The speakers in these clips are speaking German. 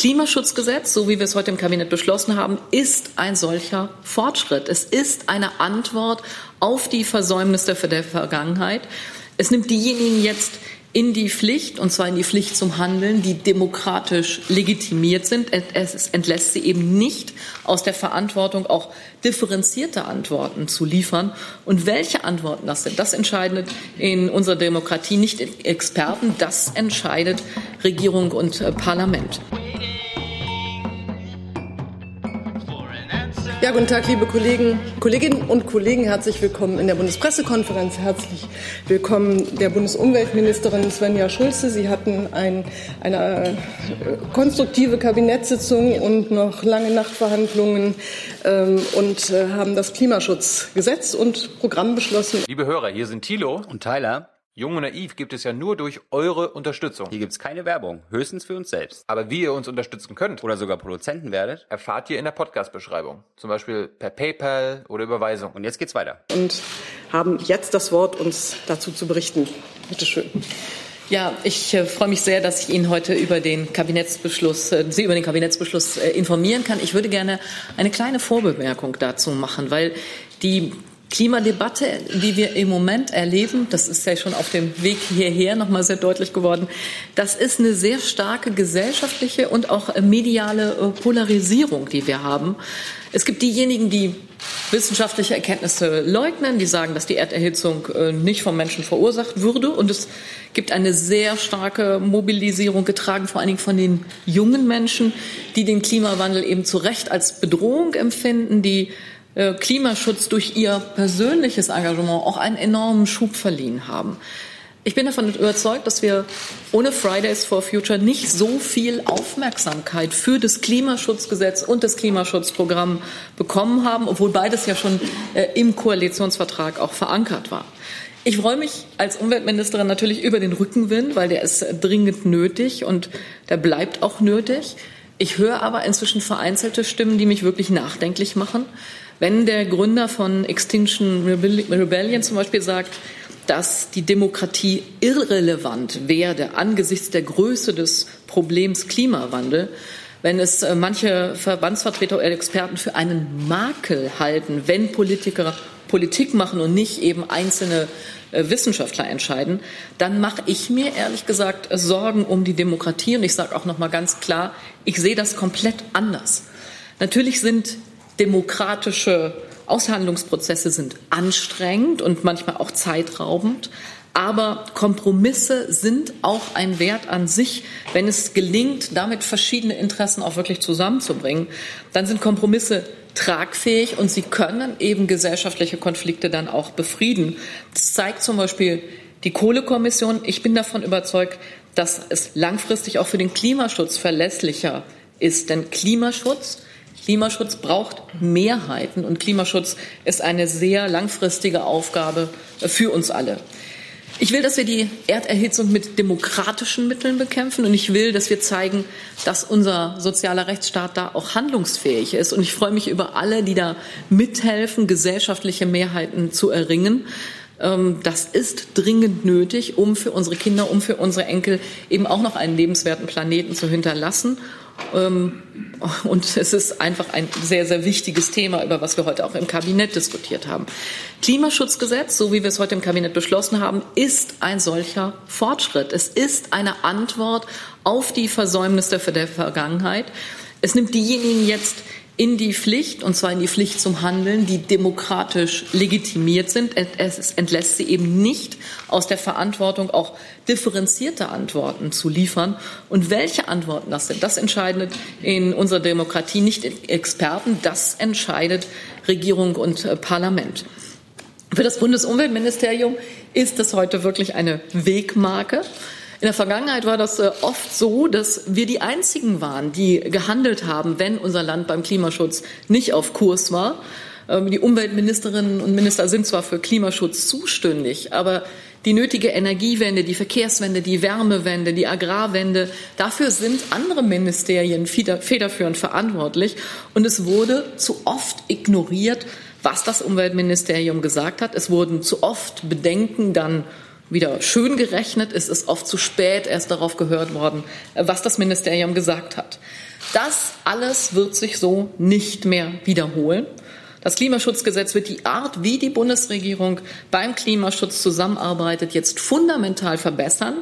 Klimaschutzgesetz, so wie wir es heute im Kabinett beschlossen haben, ist ein solcher Fortschritt. Es ist eine Antwort auf die Versäumnisse der Vergangenheit. Es nimmt diejenigen jetzt in die Pflicht, und zwar in die Pflicht zum Handeln, die demokratisch legitimiert sind. Es entlässt sie eben nicht aus der Verantwortung, auch differenzierte Antworten zu liefern. Und welche Antworten das sind, das entscheidet in unserer Demokratie nicht Experten, das entscheidet Regierung und äh, Parlament. Ja, guten Tag, liebe Kollegen, Kolleginnen und Kollegen. Herzlich willkommen in der Bundespressekonferenz. Herzlich willkommen der Bundesumweltministerin Svenja Schulze. Sie hatten ein, eine äh, konstruktive Kabinettssitzung und noch lange Nachtverhandlungen ähm, und äh, haben das Klimaschutzgesetz und Programm beschlossen. Liebe Hörer, hier sind Thilo und Tyler. Jung und Naiv gibt es ja nur durch eure Unterstützung. Hier gibt es keine Werbung, höchstens für uns selbst. Aber wie ihr uns unterstützen könnt oder sogar Produzenten werdet, erfahrt ihr in der Podcast-Beschreibung. Zum Beispiel per PayPal oder Überweisung. Und jetzt geht's weiter. Und haben jetzt das Wort, uns dazu zu berichten. Bitte schön. Ja, ich äh, freue mich sehr, dass ich Ihnen heute über den Kabinettsbeschluss, äh, Sie über den Kabinettsbeschluss äh, informieren kann. Ich würde gerne eine kleine Vorbemerkung dazu machen, weil die Klimadebatte, die wir im Moment erleben, das ist ja schon auf dem Weg hierher nochmal sehr deutlich geworden, das ist eine sehr starke gesellschaftliche und auch mediale äh, Polarisierung, die wir haben. Es gibt diejenigen, die wissenschaftliche Erkenntnisse leugnen, die sagen, dass die Erderhitzung äh, nicht vom Menschen verursacht würde. Und es gibt eine sehr starke Mobilisierung, getragen vor allen Dingen von den jungen Menschen, die den Klimawandel eben zu Recht als Bedrohung empfinden, die Klimaschutz durch ihr persönliches Engagement auch einen enormen Schub verliehen haben. Ich bin davon überzeugt, dass wir ohne Fridays for Future nicht so viel Aufmerksamkeit für das Klimaschutzgesetz und das Klimaschutzprogramm bekommen haben, obwohl beides ja schon äh, im Koalitionsvertrag auch verankert war. Ich freue mich als Umweltministerin natürlich über den Rückenwind, weil der ist dringend nötig und der bleibt auch nötig. Ich höre aber inzwischen vereinzelte Stimmen, die mich wirklich nachdenklich machen. Wenn der Gründer von Extinction Rebellion zum Beispiel sagt, dass die Demokratie irrelevant werde angesichts der Größe des Problems Klimawandel, wenn es äh, manche Verbandsvertreter oder Experten für einen Makel halten, wenn Politiker Politik machen und nicht eben einzelne äh, Wissenschaftler entscheiden, dann mache ich mir ehrlich gesagt Sorgen um die Demokratie. Und ich sage auch noch mal ganz klar, ich sehe das komplett anders. Natürlich sind demokratische Aushandlungsprozesse sind anstrengend und manchmal auch zeitraubend. Aber Kompromisse sind auch ein Wert an sich. Wenn es gelingt, damit verschiedene Interessen auch wirklich zusammenzubringen, dann sind Kompromisse tragfähig und sie können eben gesellschaftliche Konflikte dann auch befrieden. Das zeigt zum Beispiel die Kohlekommission. Ich bin davon überzeugt, dass es langfristig auch für den Klimaschutz verlässlicher ist. Denn Klimaschutz Klimaschutz braucht Mehrheiten und Klimaschutz ist eine sehr langfristige Aufgabe für uns alle. Ich will, dass wir die Erderhitzung mit demokratischen Mitteln bekämpfen und ich will, dass wir zeigen, dass unser sozialer Rechtsstaat da auch handlungsfähig ist. Und ich freue mich über alle, die da mithelfen, gesellschaftliche Mehrheiten zu erringen. Ähm, das ist dringend nötig, um für unsere Kinder, um für unsere Enkel eben auch noch einen lebenswerten Planeten zu hinterlassen und es ist einfach ein sehr, sehr wichtiges Thema, über was wir heute auch im Kabinett diskutiert haben. Klimaschutzgesetz, so wie wir es heute im Kabinett beschlossen haben, ist ein solcher Fortschritt. Es ist eine Antwort auf die Versäumnisse der Vergangenheit. Es nimmt diejenigen jetzt in die Pflicht, und zwar in die Pflicht zum Handeln, die demokratisch legitimiert sind. Es entlässt sie eben nicht aus der Verantwortung, auch differenzierte Antworten zu liefern. Und welche Antworten das sind, das entscheidet in unserer Demokratie nicht Experten, das entscheidet Regierung und äh, Parlament. Für das Bundesumweltministerium ist das heute wirklich eine Wegmarke. In der Vergangenheit war das äh, oft so, dass wir die einzigen waren, die gehandelt haben, wenn unser Land beim Klimaschutz nicht auf Kurs war. Ähm, die Umweltministerinnen und Minister sind zwar für Klimaschutz zuständig, aber die nötige Energiewende, die Verkehrswende, die Wärmewende, die Agrarwende, dafür sind andere Ministerien federführend verantwortlich. Und es wurde zu oft ignoriert, was das Umweltministerium gesagt hat. Es wurden zu oft Bedenken dann wieder schön gerechnet. Es ist oft zu spät erst darauf gehört worden, was das Ministerium gesagt hat. Das alles wird sich so nicht mehr wiederholen. Das Klimaschutzgesetz wird die Art, wie die Bundesregierung beim Klimaschutz zusammenarbeitet, jetzt fundamental verbessern.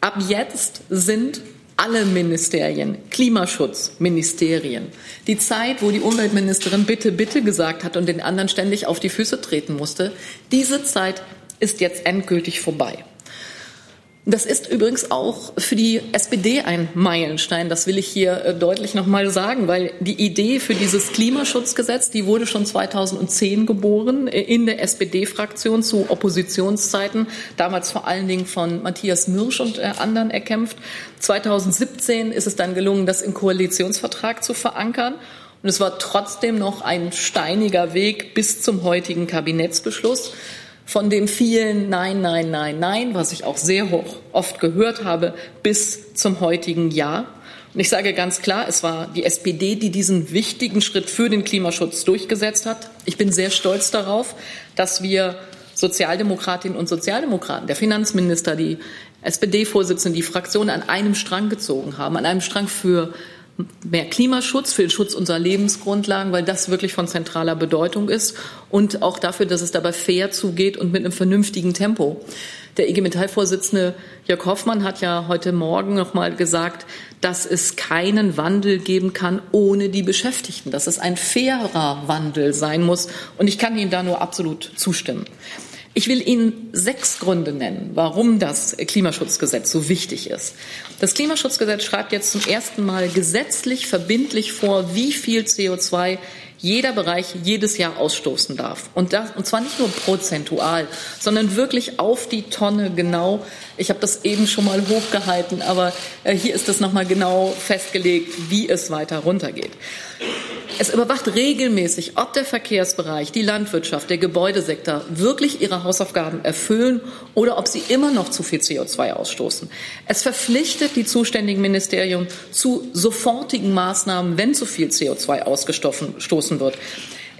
Ab jetzt sind alle Ministerien, Klimaschutzministerien. Die Zeit, wo die Umweltministerin bitte, bitte gesagt hat und den anderen ständig auf die Füße treten musste, diese Zeit ist jetzt endgültig vorbei. Das ist übrigens auch für die SPD ein Meilenstein. Das will ich hier äh, deutlich noch mal sagen, weil die Idee für dieses Klimaschutzgesetz, die wurde schon 2010 geboren äh, in der SPD-Fraktion zu Oppositionszeiten, damals vor allen Dingen von Matthias Mürsch und äh, anderen erkämpft. 2017 ist es dann gelungen, das im Koalitionsvertrag zu verankern. Und es war trotzdem noch ein steiniger Weg bis zum heutigen Kabinettsbeschluss von dem vielen Nein, Nein, Nein, Nein, was ich auch sehr hoch oft gehört habe, bis zum heutigen Ja. Und ich sage ganz klar, es war die SPD, die diesen wichtigen Schritt für den Klimaschutz durchgesetzt hat. Ich bin sehr stolz darauf, dass wir Sozialdemokratinnen und Sozialdemokraten, der Finanzminister, die SPD-Vorsitzende, die Fraktionen an einem Strang gezogen haben, an einem Strang für mehr Klimaschutz, für den Schutz unserer Lebensgrundlagen, weil das wirklich von zentraler Bedeutung ist und auch dafür, dass es dabei fair zugeht und mit einem vernünftigen Tempo. Der IG Metall-Vorsitzende Jörg Hoffmann hat ja heute Morgen noch mal gesagt, dass es keinen Wandel geben kann ohne die Beschäftigten, dass es ein fairer Wandel sein muss. Und ich kann Ihnen da nur absolut zustimmen. Ich will Ihnen sechs Gründe nennen, warum das Klimaschutzgesetz so wichtig ist. Das Klimaschutzgesetz schreibt jetzt zum ersten Mal gesetzlich verbindlich vor, wie viel CO2 jeder Bereich jedes Jahr ausstoßen darf. Und, das, und zwar nicht nur prozentual, sondern wirklich auf die Tonne genau. Ich habe das eben schon mal hochgehalten, aber äh, hier ist es nochmal genau festgelegt, wie es weiter runtergeht. Es überwacht regelmäßig, ob der Verkehrsbereich, die Landwirtschaft, der Gebäudesektor wirklich ihre Hausaufgaben erfüllen oder ob sie immer noch zu viel CO2 ausstoßen. Es verpflichtet die zuständigen Ministerien zu sofortigen Maßnahmen, wenn zu viel CO2 ausgestoßen wird.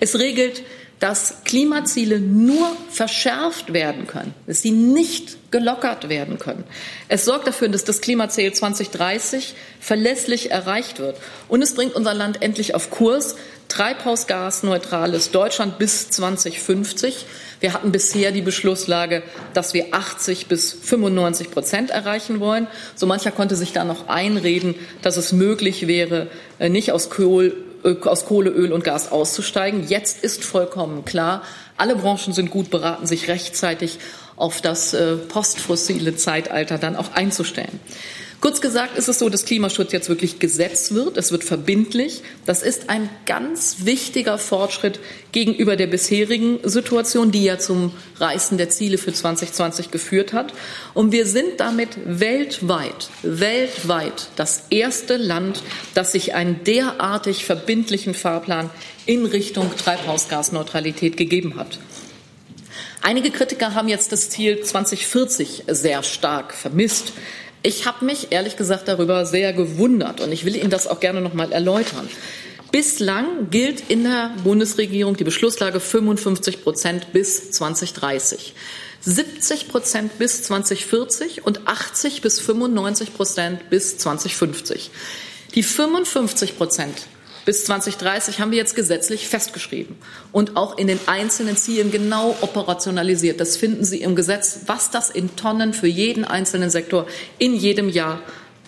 Es regelt dass Klimaziele nur verschärft werden können, dass sie nicht gelockert werden können. Es sorgt dafür, dass das Klimaziel 2030 verlässlich erreicht wird. Und es bringt unser Land endlich auf Kurs. Treibhausgasneutrales Deutschland bis 2050. Wir hatten bisher die Beschlusslage, dass wir 80 bis 95 Prozent erreichen wollen. So mancher konnte sich da noch einreden, dass es möglich wäre, äh, nicht aus Kohl aus Kohle, Öl und Gas auszusteigen. Jetzt ist vollkommen klar, alle Branchen sind gut beraten, sich rechtzeitig auf das äh, postfossile Zeitalter dann auch einzustellen. Kurz gesagt ist es so, dass Klimaschutz jetzt wirklich Gesetz wird. Es wird verbindlich. Das ist ein ganz wichtiger Fortschritt gegenüber der bisherigen Situation, die ja zum Reißen der Ziele für 2020 geführt hat. Und wir sind damit weltweit, weltweit das erste Land, das sich einen derartig verbindlichen Fahrplan in Richtung Treibhausgasneutralität gegeben hat. Einige Kritiker haben jetzt das Ziel 2040 sehr stark vermisst. Ich habe mich ehrlich gesagt darüber sehr gewundert und ich will Ihnen das auch gerne noch mal erläutern. Bislang gilt in der Bundesregierung die Beschlusslage 55 Prozent bis 2030. 70 Prozent bis 2040 und 80 bis 95 Prozent bis 2050. Die 55 Prozent bis 2030 haben wir jetzt gesetzlich festgeschrieben und auch in den einzelnen Zielen genau operationalisiert. Das finden Sie im Gesetz, was das in Tonnen für jeden einzelnen Sektor in jedem Jahr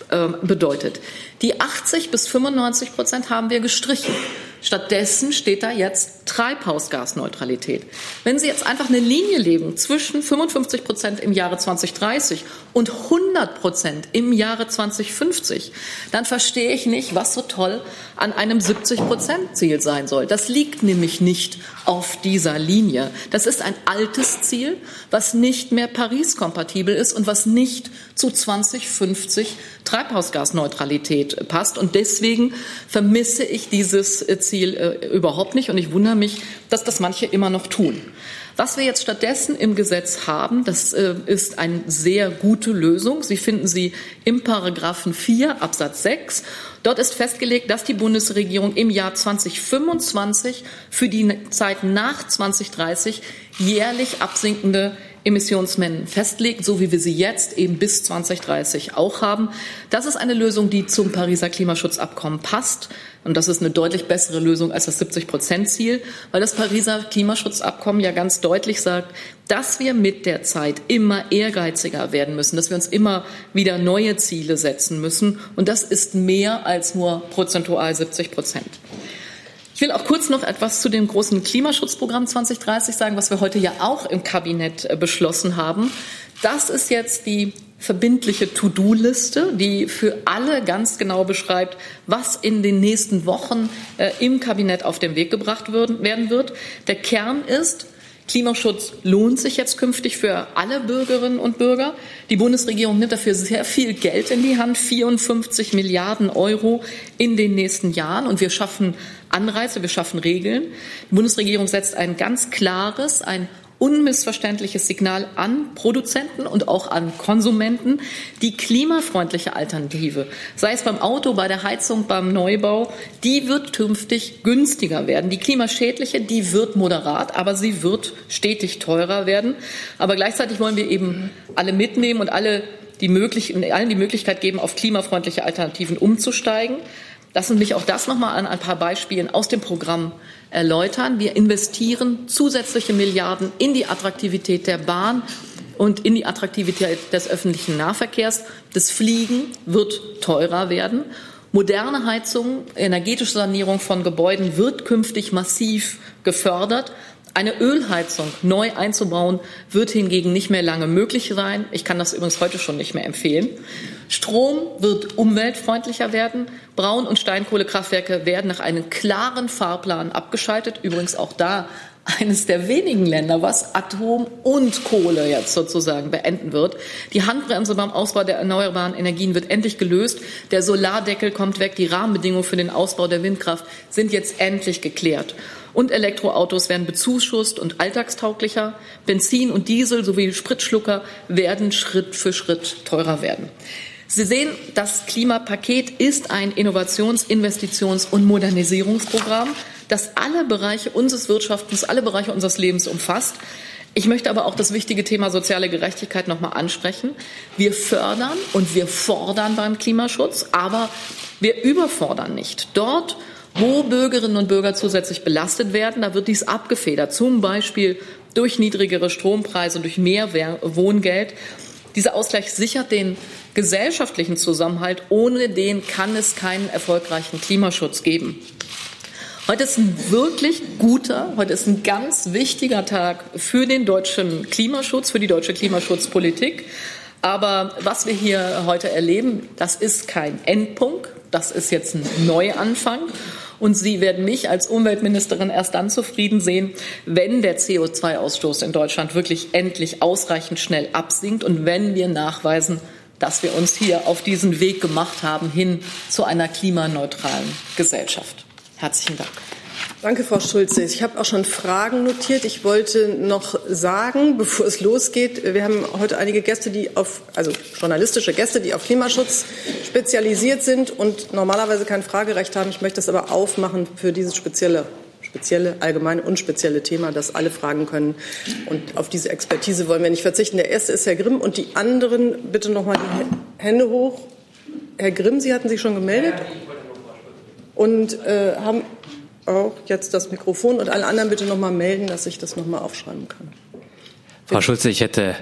äh, bedeutet. Die 80 bis 95 Prozent haben wir gestrichen. Stattdessen steht da jetzt Treibhausgasneutralität. Wenn Sie jetzt einfach eine Linie legen zwischen 55 Prozent im Jahre 2030 und 100 Prozent im Jahre 2050, dann verstehe ich nicht, was so toll an einem 70 Prozent Ziel sein soll. Das liegt nämlich nicht auf dieser Linie. Das ist ein altes Ziel, was nicht mehr Paris-kompatibel ist und was nicht zu 2050 Treibhausgasneutralität passt. Und deswegen vermisse ich dieses Ziel äh, überhaupt nicht. Und ich wundere mich, dass das manche immer noch tun. Was wir jetzt stattdessen im Gesetz haben, das äh, ist eine sehr gute Lösung. Sie finden sie im Paragraphen 4 Absatz 6. Dort ist festgelegt, dass die Bundesregierung im Jahr 2025 für die Zeit nach 2030 jährlich absinkende Emissionsmengen festlegt, so wie wir sie jetzt eben bis 2030 auch haben. Das ist eine Lösung, die zum Pariser Klimaschutzabkommen passt. Und das ist eine deutlich bessere Lösung als das 70-Prozent-Ziel, weil das Pariser Klimaschutzabkommen ja ganz deutlich sagt, dass wir mit der Zeit immer ehrgeiziger werden müssen, dass wir uns immer wieder neue Ziele setzen müssen. Und das ist mehr als nur prozentual 70 Prozent. Ich will auch kurz noch etwas zu dem großen Klimaschutzprogramm 2030 sagen, was wir heute ja auch im Kabinett äh, beschlossen haben. Das ist jetzt die verbindliche To-Do-Liste, die für alle ganz genau beschreibt, was in den nächsten Wochen äh, im Kabinett auf den Weg gebracht werden wird. Der Kern ist, Klimaschutz lohnt sich jetzt künftig für alle Bürgerinnen und Bürger. Die Bundesregierung nimmt dafür sehr viel Geld in die Hand, 54 Milliarden Euro in den nächsten Jahren. Und wir schaffen Anreize, wir schaffen Regeln. Die Bundesregierung setzt ein ganz klares, ein unmissverständliches Signal an Produzenten und auch an Konsumenten, die klimafreundliche Alternative, sei es beim Auto, bei der Heizung, beim Neubau, die wird künftig günstiger werden. Die klimaschädliche, die wird moderat, aber sie wird stetig teurer werden. Aber gleichzeitig wollen wir eben alle mitnehmen und alle die möglich, allen die Möglichkeit geben, auf klimafreundliche Alternativen umzusteigen. Lassen Sie mich auch das nochmal an ein paar Beispielen aus dem Programm erläutern. Wir investieren zusätzliche Milliarden in die Attraktivität der Bahn und in die Attraktivität des öffentlichen Nahverkehrs. Das Fliegen wird teurer werden. Moderne Heizung, energetische Sanierung von Gebäuden wird künftig massiv gefördert. Eine Ölheizung neu einzubauen, wird hingegen nicht mehr lange möglich sein. Ich kann das übrigens heute schon nicht mehr empfehlen. Strom wird umweltfreundlicher werden. Braun- und Steinkohlekraftwerke werden nach einem klaren Fahrplan abgeschaltet. Übrigens auch da eines der wenigen Länder, was Atom und Kohle jetzt sozusagen beenden wird. Die Handbremse beim Ausbau der erneuerbaren Energien wird endlich gelöst. Der Solardeckel kommt weg. Die Rahmenbedingungen für den Ausbau der Windkraft sind jetzt endlich geklärt und Elektroautos werden bezuschusst und alltagstauglicher. Benzin und Diesel sowie Spritschlucker werden Schritt für Schritt teurer werden. Sie sehen, das Klimapaket ist ein Innovations-, Investitions- und Modernisierungsprogramm, das alle Bereiche unseres Wirtschaftens, alle Bereiche unseres Lebens umfasst. Ich möchte aber auch das wichtige Thema soziale Gerechtigkeit noch mal ansprechen. Wir fördern und wir fordern beim Klimaschutz, aber wir überfordern nicht. Dort, wo Bürgerinnen und Bürger zusätzlich belastet werden, da wird dies abgefedert, zum Beispiel durch niedrigere Strompreise, durch mehr Wohngeld. Dieser Ausgleich sichert den gesellschaftlichen Zusammenhalt. Ohne den kann es keinen erfolgreichen Klimaschutz geben. Heute ist ein wirklich guter, heute ist ein ganz wichtiger Tag für den deutschen Klimaschutz, für die deutsche Klimaschutzpolitik. Aber was wir hier heute erleben, das ist kein Endpunkt, das ist jetzt ein Neuanfang. Und Sie werden mich als Umweltministerin erst dann zufrieden sehen, wenn der CO2-Ausstoß in Deutschland wirklich endlich ausreichend schnell absinkt und wenn wir nachweisen, dass wir uns hier auf diesen Weg gemacht haben hin zu einer klimaneutralen Gesellschaft. Herzlichen Dank. Danke, Frau Schulze. Ich habe auch schon Fragen notiert. Ich wollte noch sagen, bevor es losgeht, wir haben heute einige Gäste, die auf, also journalistische Gäste, die auf Klimaschutz spezialisiert sind und normalerweise kein Fragerecht haben. Ich möchte das aber aufmachen für dieses spezielle, spezielle, allgemeine und spezielle Thema, dass alle fragen können. Und auf diese Expertise wollen wir nicht verzichten. Der erste ist Herr Grimm und die anderen bitte noch mal die Hände hoch. Herr Grimm, Sie hatten sich schon gemeldet und äh, haben auch jetzt das Mikrofon und alle anderen bitte noch mal melden, dass ich das noch mal aufschreiben kann. Bitte. Frau Schulze, ich hätte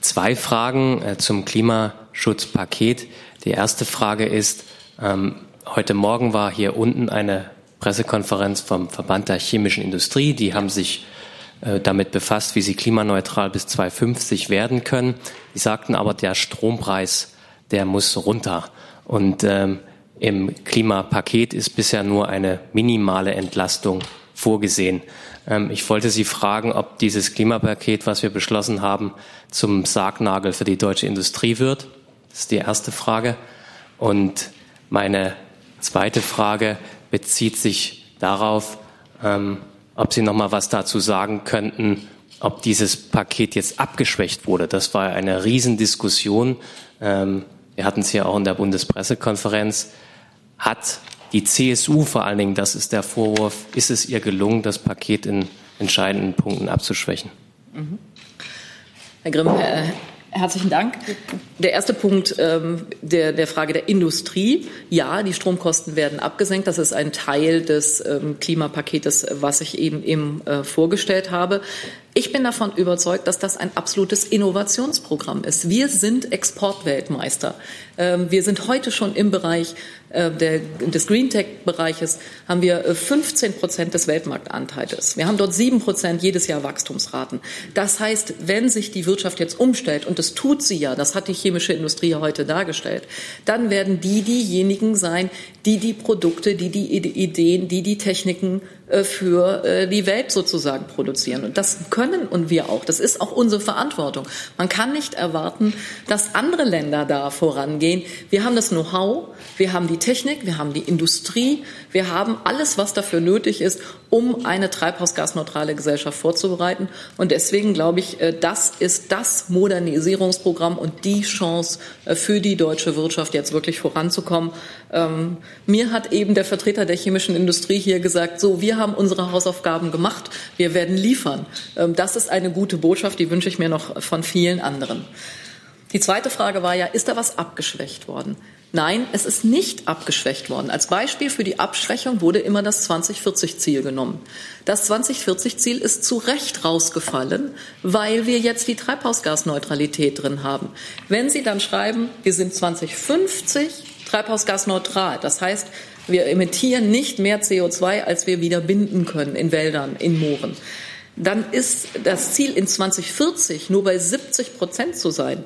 zwei Fragen äh, zum Klimaschutzpaket. Die erste Frage ist, ähm, heute Morgen war hier unten eine Pressekonferenz vom Verband der chemischen Industrie. Die haben sich äh, damit befasst, wie sie klimaneutral bis 2050 werden können. Die sagten aber, der Strompreis, der muss runter. Und ähm, im Klimapaket ist bisher nur eine minimale Entlastung vorgesehen. Ähm, ich wollte Sie fragen, ob dieses Klimapaket, was wir beschlossen haben, zum Sargnagel für die deutsche Industrie wird. Das ist die erste Frage. Und meine zweite Frage bezieht sich darauf, ähm, ob Sie noch mal was dazu sagen könnten, ob dieses Paket jetzt abgeschwächt wurde. Das war eine Riesendiskussion. Ähm, wir hatten es hier auch in der Bundespressekonferenz hat die CSU vor allen Dingen, das ist der Vorwurf, ist es ihr gelungen, das Paket in entscheidenden Punkten abzuschwächen? Mhm. Herr Grimm, äh, Herzlichen Dank. Der erste Punkt ähm, der, der Frage der Industrie. Ja, die Stromkosten werden abgesenkt. Das ist ein Teil des ähm, Klimapaketes, was ich eben, eben äh, vorgestellt habe. Ich bin davon überzeugt, dass das ein absolutes Innovationsprogramm ist. Wir sind Exportweltmeister. Ähm, wir sind heute schon im Bereich der, des Greentech-Bereiches haben wir 15 äh, Prozent des Weltmarktanteils. Wir haben dort sieben Prozent jedes Jahr Wachstumsraten. Das heißt, wenn sich die Wirtschaft jetzt umstellt, und das tut sie ja, das hat die chemische Industrie heute dargestellt, dann werden die diejenigen sein, die die Produkte, die die Ideen, die die Techniken äh, für äh, die Welt sozusagen produzieren. Und das können und wir auch. Das ist auch unsere Verantwortung. Man kann nicht erwarten, dass andere Länder da vorangehen. Wir haben das Know-how, wir haben die Technik, wir haben die Industrie, wir haben alles, was dafür nötig ist, um eine treibhausgasneutrale Gesellschaft vorzubereiten. Und deswegen glaube ich, äh, das ist das Modernisierungsprogramm und die Chance für die deutsche Wirtschaft, jetzt wirklich voranzukommen. Ähm, mir hat eben der Vertreter der chemischen Industrie hier gesagt, so, wir haben unsere Hausaufgaben gemacht, wir werden liefern. Ähm, das ist eine gute Botschaft, die wünsche ich mir noch von vielen anderen. Die zweite Frage war ja, ist da was abgeschwächt worden? Nein, es ist nicht abgeschwächt worden. Als Beispiel für die Abschwächung wurde immer das 2040-Ziel genommen. Das 2040-Ziel ist zu Recht rausgefallen, weil wir jetzt die Treibhausgasneutralität drin haben. Wenn Sie dann schreiben, wir sind 2050 treibhausgasneutral, das heißt, wir emittieren nicht mehr CO2, als wir wieder binden können in Wäldern, in Mooren. Dann ist das Ziel in 2040 nur bei 70 Prozent zu sein.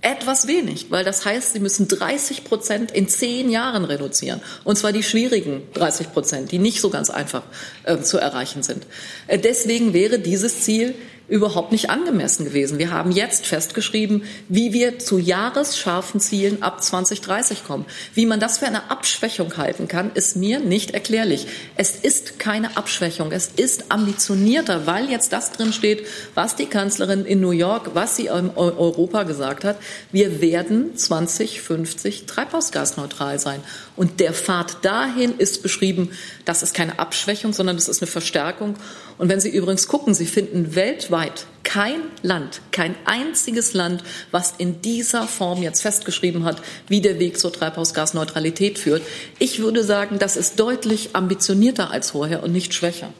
Etwas wenig, weil das heißt, sie müssen 30 Prozent in zehn Jahren reduzieren. Und zwar die schwierigen 30 Prozent, die nicht so ganz einfach äh, zu erreichen sind. Äh, deswegen wäre dieses Ziel überhaupt nicht angemessen gewesen. Wir haben jetzt festgeschrieben, wie wir zu jahresscharfen Zielen ab 2030 kommen. Wie man das für eine Abschwächung halten kann, ist mir nicht erklärlich. Es ist keine Abschwächung. Es ist ambitionierter, weil jetzt das drin steht, was die Kanzlerin in New York, was sie in Europa gesagt hat. Wir werden 2050 treibhausgasneutral sein. Und der Pfad dahin ist beschrieben, das ist keine Abschwächung, sondern das ist eine Verstärkung. Und wenn Sie übrigens gucken, Sie finden weltweit kein Land, kein einziges Land, was in dieser Form jetzt festgeschrieben hat, wie der Weg zur Treibhausgasneutralität führt. Ich würde sagen, das ist deutlich ambitionierter als vorher und nicht schwächer.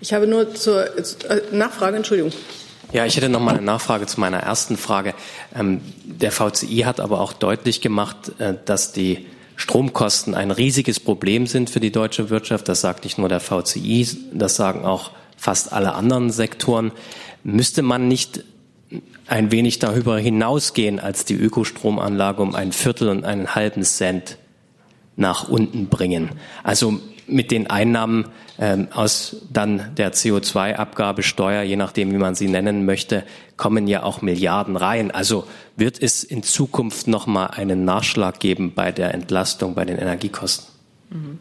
Ich habe nur zur äh, Nachfrage, Entschuldigung. Ja, ich hätte noch mal eine Nachfrage zu meiner ersten Frage. Ähm, der VCI hat aber auch deutlich gemacht, äh, dass die Stromkosten ein riesiges Problem sind für die deutsche Wirtschaft. Das sagt nicht nur der VCI, das sagen auch fast alle anderen Sektoren. Müsste man nicht ein wenig darüber hinausgehen als die Ökostromanlage um ein Viertel und einen halben Cent nach unten bringen? Also mit den Einnahmen ähm, aus dann der CO2-Abgabesteuer, je nachdem, wie man sie nennen möchte, kommen ja auch Milliarden rein. Also wird es in Zukunft noch mal einen Nachschlag geben bei der Entlastung bei den Energiekosten? Mhm.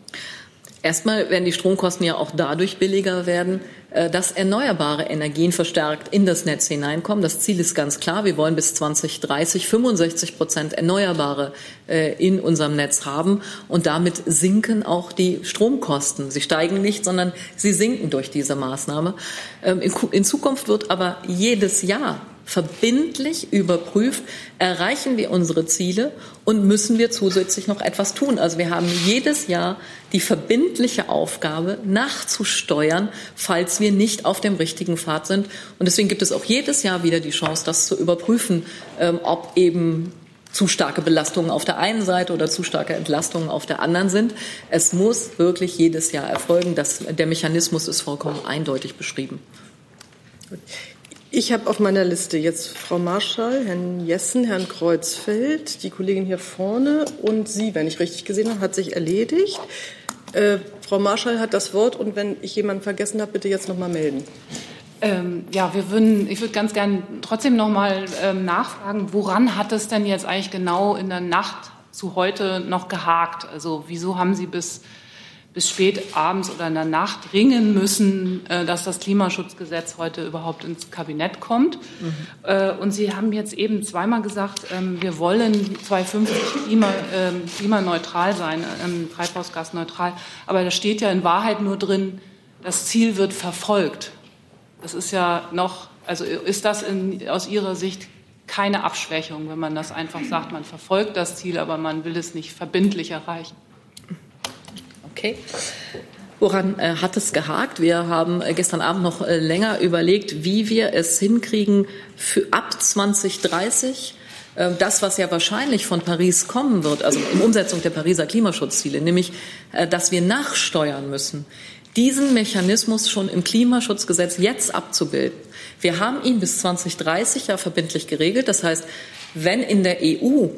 Erstmal werden die Stromkosten ja auch dadurch billiger werden, äh, dass erneuerbare Energien verstärkt in das Netz hineinkommen. Das Ziel ist ganz klar. Wir wollen bis 2030 65 Prozent Erneuerbare äh, in unserem Netz haben. Und damit sinken auch die Stromkosten. Sie steigen nicht, sondern sie sinken durch diese Maßnahme. Ähm, in Zukunft wird aber jedes Jahr verbindlich überprüft, erreichen wir unsere Ziele und müssen wir zusätzlich noch etwas tun. Also wir haben jedes Jahr die verbindliche Aufgabe, nachzusteuern, falls wir nicht auf dem richtigen Pfad sind. Und deswegen gibt es auch jedes Jahr wieder die Chance, das zu überprüfen, ähm, ob eben zu starke Belastungen auf der einen Seite oder zu starke Entlastungen auf der anderen sind. Es muss wirklich jedes Jahr erfolgen. Das, der Mechanismus ist vollkommen eindeutig beschrieben. Ich habe auf meiner Liste jetzt Frau Marschall, Herrn Jessen, Herrn Kreuzfeld, die Kollegin hier vorne und Sie, wenn ich richtig gesehen habe, hat sich erledigt. Äh, Frau Marschall hat das Wort und wenn ich jemanden vergessen habe, bitte jetzt noch mal melden. Ähm, ja, wir würden, ich würde ganz gern trotzdem noch mal ähm, nachfragen, woran hat es denn jetzt eigentlich genau in der Nacht zu heute noch gehakt? Also wieso haben Sie bis bis spät abends oder in der Nacht ringen müssen, äh, dass das Klimaschutzgesetz heute überhaupt ins Kabinett kommt. Mhm. Äh, und Sie haben jetzt eben zweimal gesagt, ähm, wir wollen 2050 klima, ähm, klimaneutral sein, ähm, treibhausgasneutral. Aber da steht ja in Wahrheit nur drin, das Ziel wird verfolgt. Das ist ja noch Also ist das in, aus Ihrer Sicht keine Abschwächung, wenn man das einfach sagt, man verfolgt das Ziel, aber man will es nicht verbindlich erreichen? Okay. Woran äh, hat es gehakt? Wir haben äh, gestern Abend noch äh, länger überlegt, wie wir es hinkriegen, für ab 2030 äh, das, was ja wahrscheinlich von Paris kommen wird, also in Umsetzung der Pariser Klimaschutzziele, nämlich, äh, dass wir nachsteuern müssen, diesen Mechanismus schon im Klimaschutzgesetz jetzt abzubilden. Wir haben ihn bis 2030 ja verbindlich geregelt. Das heißt, wenn in der EU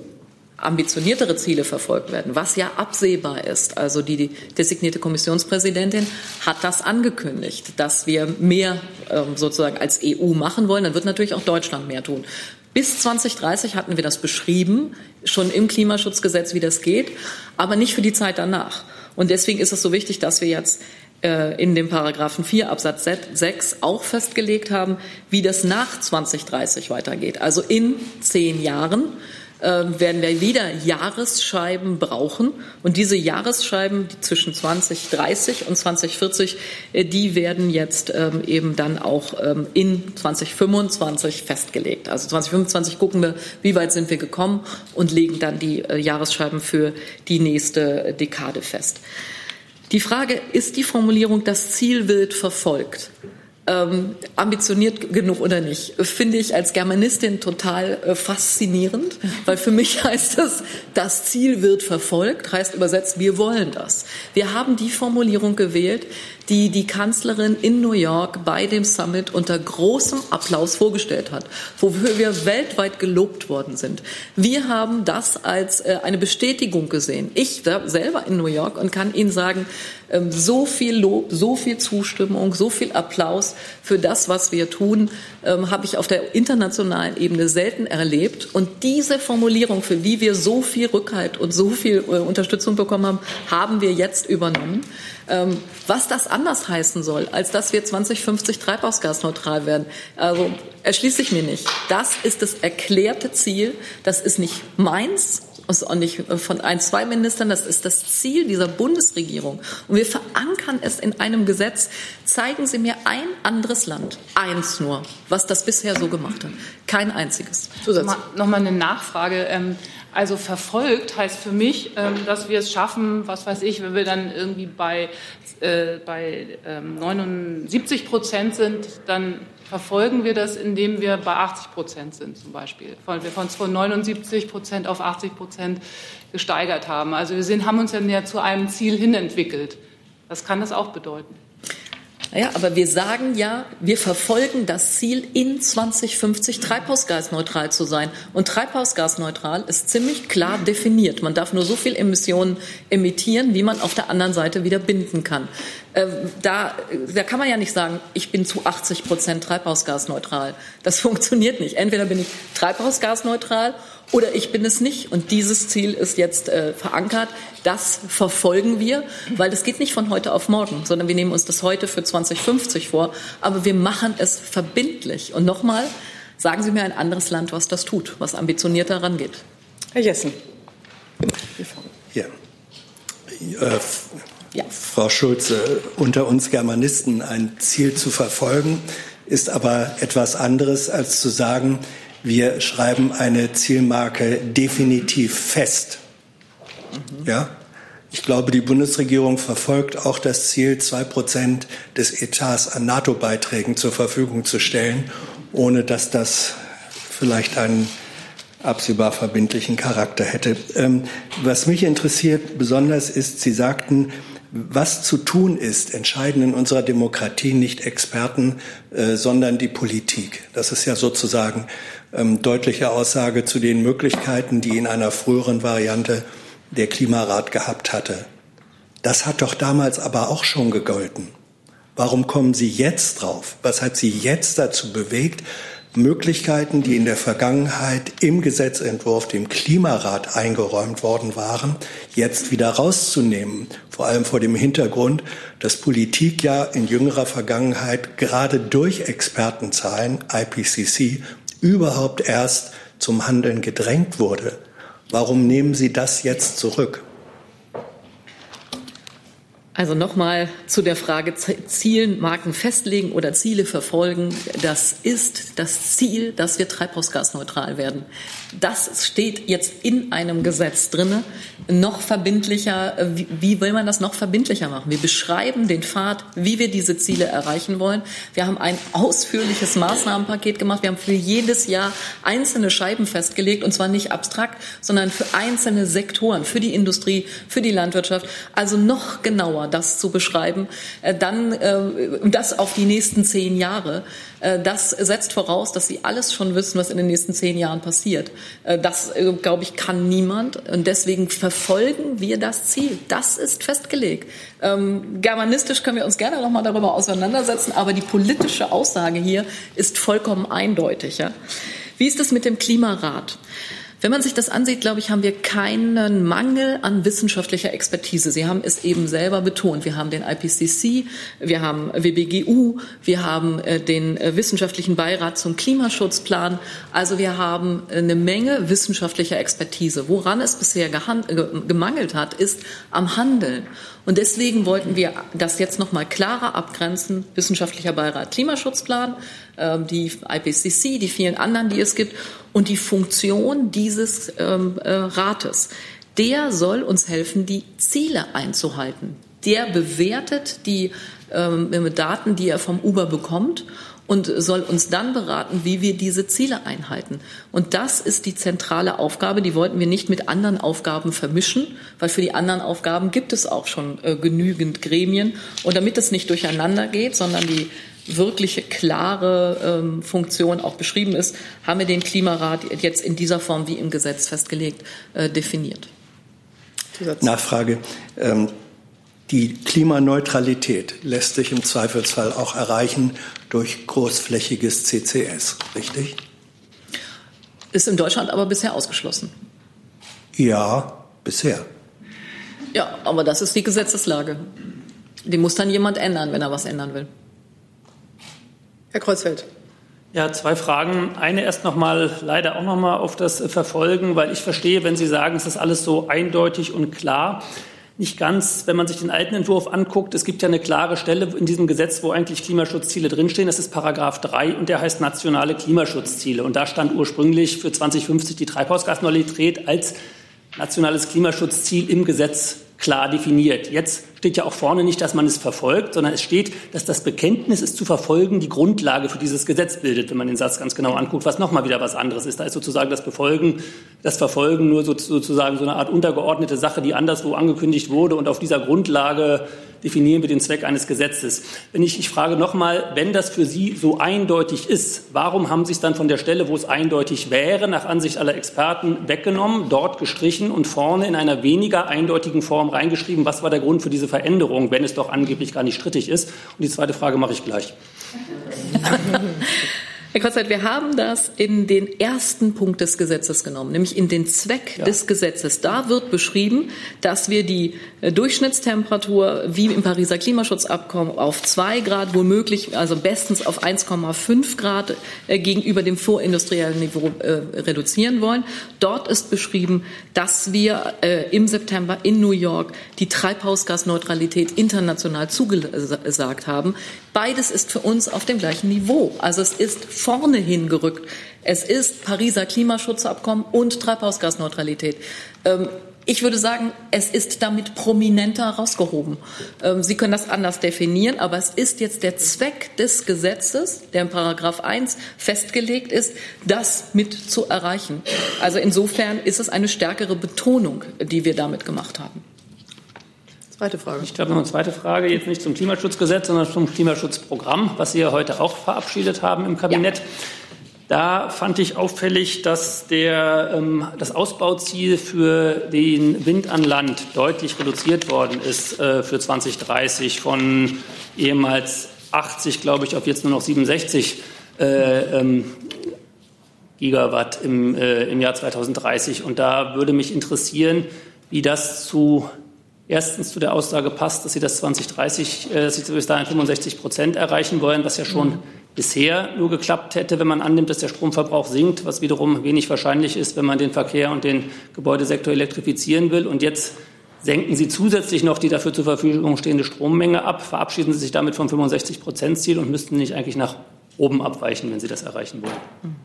ambitioniertere Ziele verfolgt werden, was ja absehbar ist. Also die, designierte Kommissionspräsidentin hat das angekündigt, dass wir mehr ähm, sozusagen als EU machen wollen. Dann wird natürlich auch Deutschland mehr tun. Bis 2030 hatten wir das beschrieben, schon im Klimaschutzgesetz, wie das geht, aber nicht für die Zeit danach. Und deswegen ist es so wichtig, dass wir jetzt äh, in dem Paragraphen 4 Absatz 6 auch festgelegt haben, wie das nach 2030 weitergeht. Also in zehn Jahren werden wir wieder Jahresscheiben brauchen. Und diese Jahresscheiben die zwischen 2030 und 2040, äh, die werden jetzt ähm, eben dann auch ähm, in 2025 festgelegt. Also 2025 gucken wir, wie weit sind wir gekommen und legen dann die äh, Jahresscheiben für die nächste Dekade fest. Die Frage, ist die Formulierung, das Ziel wird verfolgt? Ähm, ambitioniert genug oder nicht, finde ich als Germanistin total äh, faszinierend, weil für mich heißt das, das Ziel wird verfolgt, heißt übersetzt, wir wollen das. Wir haben die Formulierung gewählt, die die Kanzlerin in New York bei dem Summit unter großem Applaus vorgestellt hat, wofür wir weltweit gelobt worden sind. Wir haben das als äh, eine Bestätigung gesehen. Ich selber in New York und kann Ihnen sagen, ähm, so viel Lob, so viel Zustimmung, so viel Applaus für das, was wir tun, ähm, habe ich auf der internationalen Ebene selten erlebt. Und diese Formulierung, für wie wir so viel Rückhalt und so viel äh, Unterstützung bekommen haben, haben wir jetzt übernommen. Ähm, was das anders heißen soll, als dass wir 2050 treibhausgasneutral werden, also erschließt sich mir nicht. Das ist das erklärte Ziel. Das ist nicht meins, ist auch nicht von ein, zwei Ministern. Das ist das Ziel dieser Bundesregierung. Und wir verankern es in einem Gesetz. Zeigen Sie mir ein anderes Land, eins nur, was das bisher so gemacht hat. Kein einziges. Zusatz. Nochmal eine Nachfrage. Also verfolgt heißt für mich, ähm, dass wir es schaffen, was weiß ich, wenn wir dann irgendwie bei, äh, bei 79 ähm, Prozent sind, dann verfolgen wir das, indem wir bei 80 Prozent sind zum Beispiel. Weil wir von 79 Prozent auf 80 Prozent gesteigert haben. Also wir sind, haben uns ja zu einem Ziel hin entwickelt. Was kann das auch bedeuten? Ja, aber wir sagen ja, wir verfolgen das Ziel, in 2050 treibhausgasneutral zu sein. Und treibhausgasneutral ist ziemlich klar definiert. Man darf nur so viel Emissionen emittieren, wie man auf der anderen Seite wieder binden kann. Äh, da, da kann man ja nicht sagen, ich bin zu 80 Prozent treibhausgasneutral. Das funktioniert nicht. Entweder bin ich treibhausgasneutral oder ich bin es nicht. Und dieses Ziel ist jetzt äh, verankert. Das verfolgen wir, weil es geht nicht von heute auf morgen, sondern wir nehmen uns das heute für 2050 vor. Aber wir machen es verbindlich. Und nochmal, sagen Sie mir ein anderes Land, was das tut, was ambitionierter rangeht. Herr Jessen. Ja. Äh, ja. Frau Schulze, unter uns Germanisten ein Ziel zu verfolgen, ist aber etwas anderes als zu sagen, wir schreiben eine Zielmarke definitiv fest. Mhm. Ja? Ich glaube, die Bundesregierung verfolgt auch das Ziel, zwei Prozent des Etats an NATO-Beiträgen zur Verfügung zu stellen, ohne dass das vielleicht einen absehbar verbindlichen Charakter hätte. Ähm, was mich interessiert besonders ist, Sie sagten, was zu tun ist, entscheiden in unserer Demokratie nicht Experten, äh, sondern die Politik. Das ist ja sozusagen ähm, deutliche Aussage zu den Möglichkeiten, die in einer früheren Variante der Klimarat gehabt hatte. Das hat doch damals aber auch schon gegolten. Warum kommen Sie jetzt drauf? Was hat Sie jetzt dazu bewegt, Möglichkeiten, die in der Vergangenheit im Gesetzentwurf dem Klimarat eingeräumt worden waren, jetzt wieder rauszunehmen. Vor allem vor dem Hintergrund, dass Politik ja in jüngerer Vergangenheit gerade durch Expertenzahlen, IPCC, überhaupt erst zum Handeln gedrängt wurde. Warum nehmen Sie das jetzt zurück? Also nochmal zu der Frage Zielen, Marken festlegen oder Ziele verfolgen. Das ist das Ziel, dass wir treibhausgasneutral werden. Das steht jetzt in einem Gesetz drinne. Noch verbindlicher, wie will man das noch verbindlicher machen? Wir beschreiben den Pfad, wie wir diese Ziele erreichen wollen. Wir haben ein ausführliches Maßnahmenpaket gemacht. Wir haben für jedes Jahr einzelne Scheiben festgelegt und zwar nicht abstrakt, sondern für einzelne Sektoren, für die Industrie, für die Landwirtschaft. Also noch genauer das zu beschreiben, äh, dann äh, das auf die nächsten zehn Jahre. Äh, das setzt voraus, dass Sie alles schon wissen, was in den nächsten zehn Jahren passiert. Das, glaube ich, kann niemand. Und deswegen verfolgen wir das Ziel. Das ist festgelegt. Ähm, germanistisch können wir uns gerne noch mal darüber auseinandersetzen, aber die politische Aussage hier ist vollkommen eindeutig. Wie ist es mit dem Klimarat? Wenn man sich das ansieht, glaube ich, haben wir keinen Mangel an wissenschaftlicher Expertise. Sie haben es eben selber betont. Wir haben den IPCC, wir haben WBGU, wir haben äh, den äh, wissenschaftlichen Beirat zum Klimaschutzplan. Also wir haben eine Menge wissenschaftlicher Expertise. Woran es bisher gemangelt hat, ist am Handeln. Und deswegen wollten wir das jetzt noch mal klarer abgrenzen. Wissenschaftlicher Beirat Klimaschutzplan, ähm, die IPCC, die vielen anderen, die es gibt und die Funktion dieses ähm, äh, Rates. Der soll uns helfen, die Ziele einzuhalten. Der bewertet die ähm, Daten, die er vom Uber bekommt und soll uns dann beraten, wie wir diese Ziele einhalten. Und das ist die zentrale Aufgabe. Die wollten wir nicht mit anderen Aufgaben vermischen, weil für die anderen Aufgaben gibt es auch schon äh, genügend Gremien. Und damit es nicht durcheinander geht, sondern die wirkliche klare ähm, Funktion auch beschrieben ist, haben wir den Klimarat jetzt in dieser Form wie im Gesetz festgelegt äh, definiert. Nachfrage. Ähm, die Klimaneutralität lässt sich im Zweifelsfall auch erreichen durch großflächiges CCS, richtig? Ist in Deutschland aber bisher ausgeschlossen. Ja, bisher. Ja, aber das ist die Gesetzeslage. Die muss dann jemand ändern, wenn er was ändern will. Herr Kreuzfeld. Ja, zwei Fragen. Eine erst nochmal, leider auch nochmal auf das Verfolgen, weil ich verstehe, wenn Sie sagen, es ist alles so eindeutig und klar nicht ganz, wenn man sich den alten Entwurf anguckt. Es gibt ja eine klare Stelle in diesem Gesetz, wo eigentlich Klimaschutzziele drinstehen. Das ist Paragraph 3 und der heißt nationale Klimaschutzziele. Und da stand ursprünglich für 2050 die Treibhausgasneutralität als nationales Klimaschutzziel im Gesetz klar definiert. Jetzt steht ja auch vorne nicht, dass man es verfolgt, sondern es steht, dass das Bekenntnis, es zu verfolgen, die Grundlage für dieses Gesetz bildet, wenn man den Satz ganz genau anguckt, was nochmal wieder was anderes ist. Da ist sozusagen das Befolgen, das Verfolgen nur sozusagen so eine Art untergeordnete Sache, die anderswo angekündigt wurde und auf dieser Grundlage definieren wir den Zweck eines Gesetzes. Wenn ich, ich frage nochmal, wenn das für Sie so eindeutig ist, warum haben Sie es dann von der Stelle, wo es eindeutig wäre, nach Ansicht aller Experten weggenommen, dort gestrichen und vorne in einer weniger eindeutigen Form reingeschrieben? Was war der Grund für diese Veränderung, wenn es doch angeblich gar nicht strittig ist? Und die zweite Frage mache ich gleich. Herr Kreuzfeld, wir haben das in den ersten Punkt des Gesetzes genommen, nämlich in den Zweck ja. des Gesetzes. Da wird beschrieben, dass wir die äh, Durchschnittstemperatur wie im Pariser Klimaschutzabkommen auf zwei Grad, womöglich also bestens auf 1,5 Grad äh, gegenüber dem vorindustriellen Niveau äh, reduzieren wollen. Dort ist beschrieben, dass wir im September in New York die Treibhausgasneutralität international zugesagt haben. Beides ist für uns auf dem gleichen Niveau. Also es ist vorne hingerückt. Es ist Pariser Klimaschutzabkommen und Treibhausgasneutralität. Ähm, ich würde sagen, es ist damit prominenter rausgehoben. Ähm, Sie können das anders definieren, aber es ist jetzt der Zweck des Gesetzes, der in Paragraph 1 festgelegt ist, das mit zu erreichen. Also insofern ist es eine stärkere Betonung, die wir damit gemacht haben. Zweite Frage. Ich habe noch eine zweite Frage, jetzt nicht zum Klimaschutzgesetz, sondern zum Klimaschutzprogramm, was Sie ja heute auch verabschiedet haben im Kabinett. Ja. Da fand ich auffällig, dass der, ähm, das Ausbauziel für den Wind an Land deutlich reduziert worden ist äh, für 2030 von ehemals 80, glaube ich, auf jetzt nur noch 67 äh, ähm, Gigawatt im, äh, im Jahr 2030. Und da würde mich interessieren, wie das zu erstens zu der Aussage passt, dass Sie das 2030, äh, dass Sie bis dahin 65 Prozent erreichen wollen, was ja schon mhm. bisher nur geklappt hätte, wenn man annimmt, dass der Stromverbrauch sinkt, was wiederum wenig wahrscheinlich ist, wenn man den Verkehr und den Gebäudesektor elektrifizieren will. Und jetzt senken Sie zusätzlich noch die dafür zur Verfügung stehende Strommenge ab, verabschieden Sie sich damit vom 65-Prozent-Ziel und müssten nicht eigentlich nach oben abweichen, wenn Sie das erreichen wollen.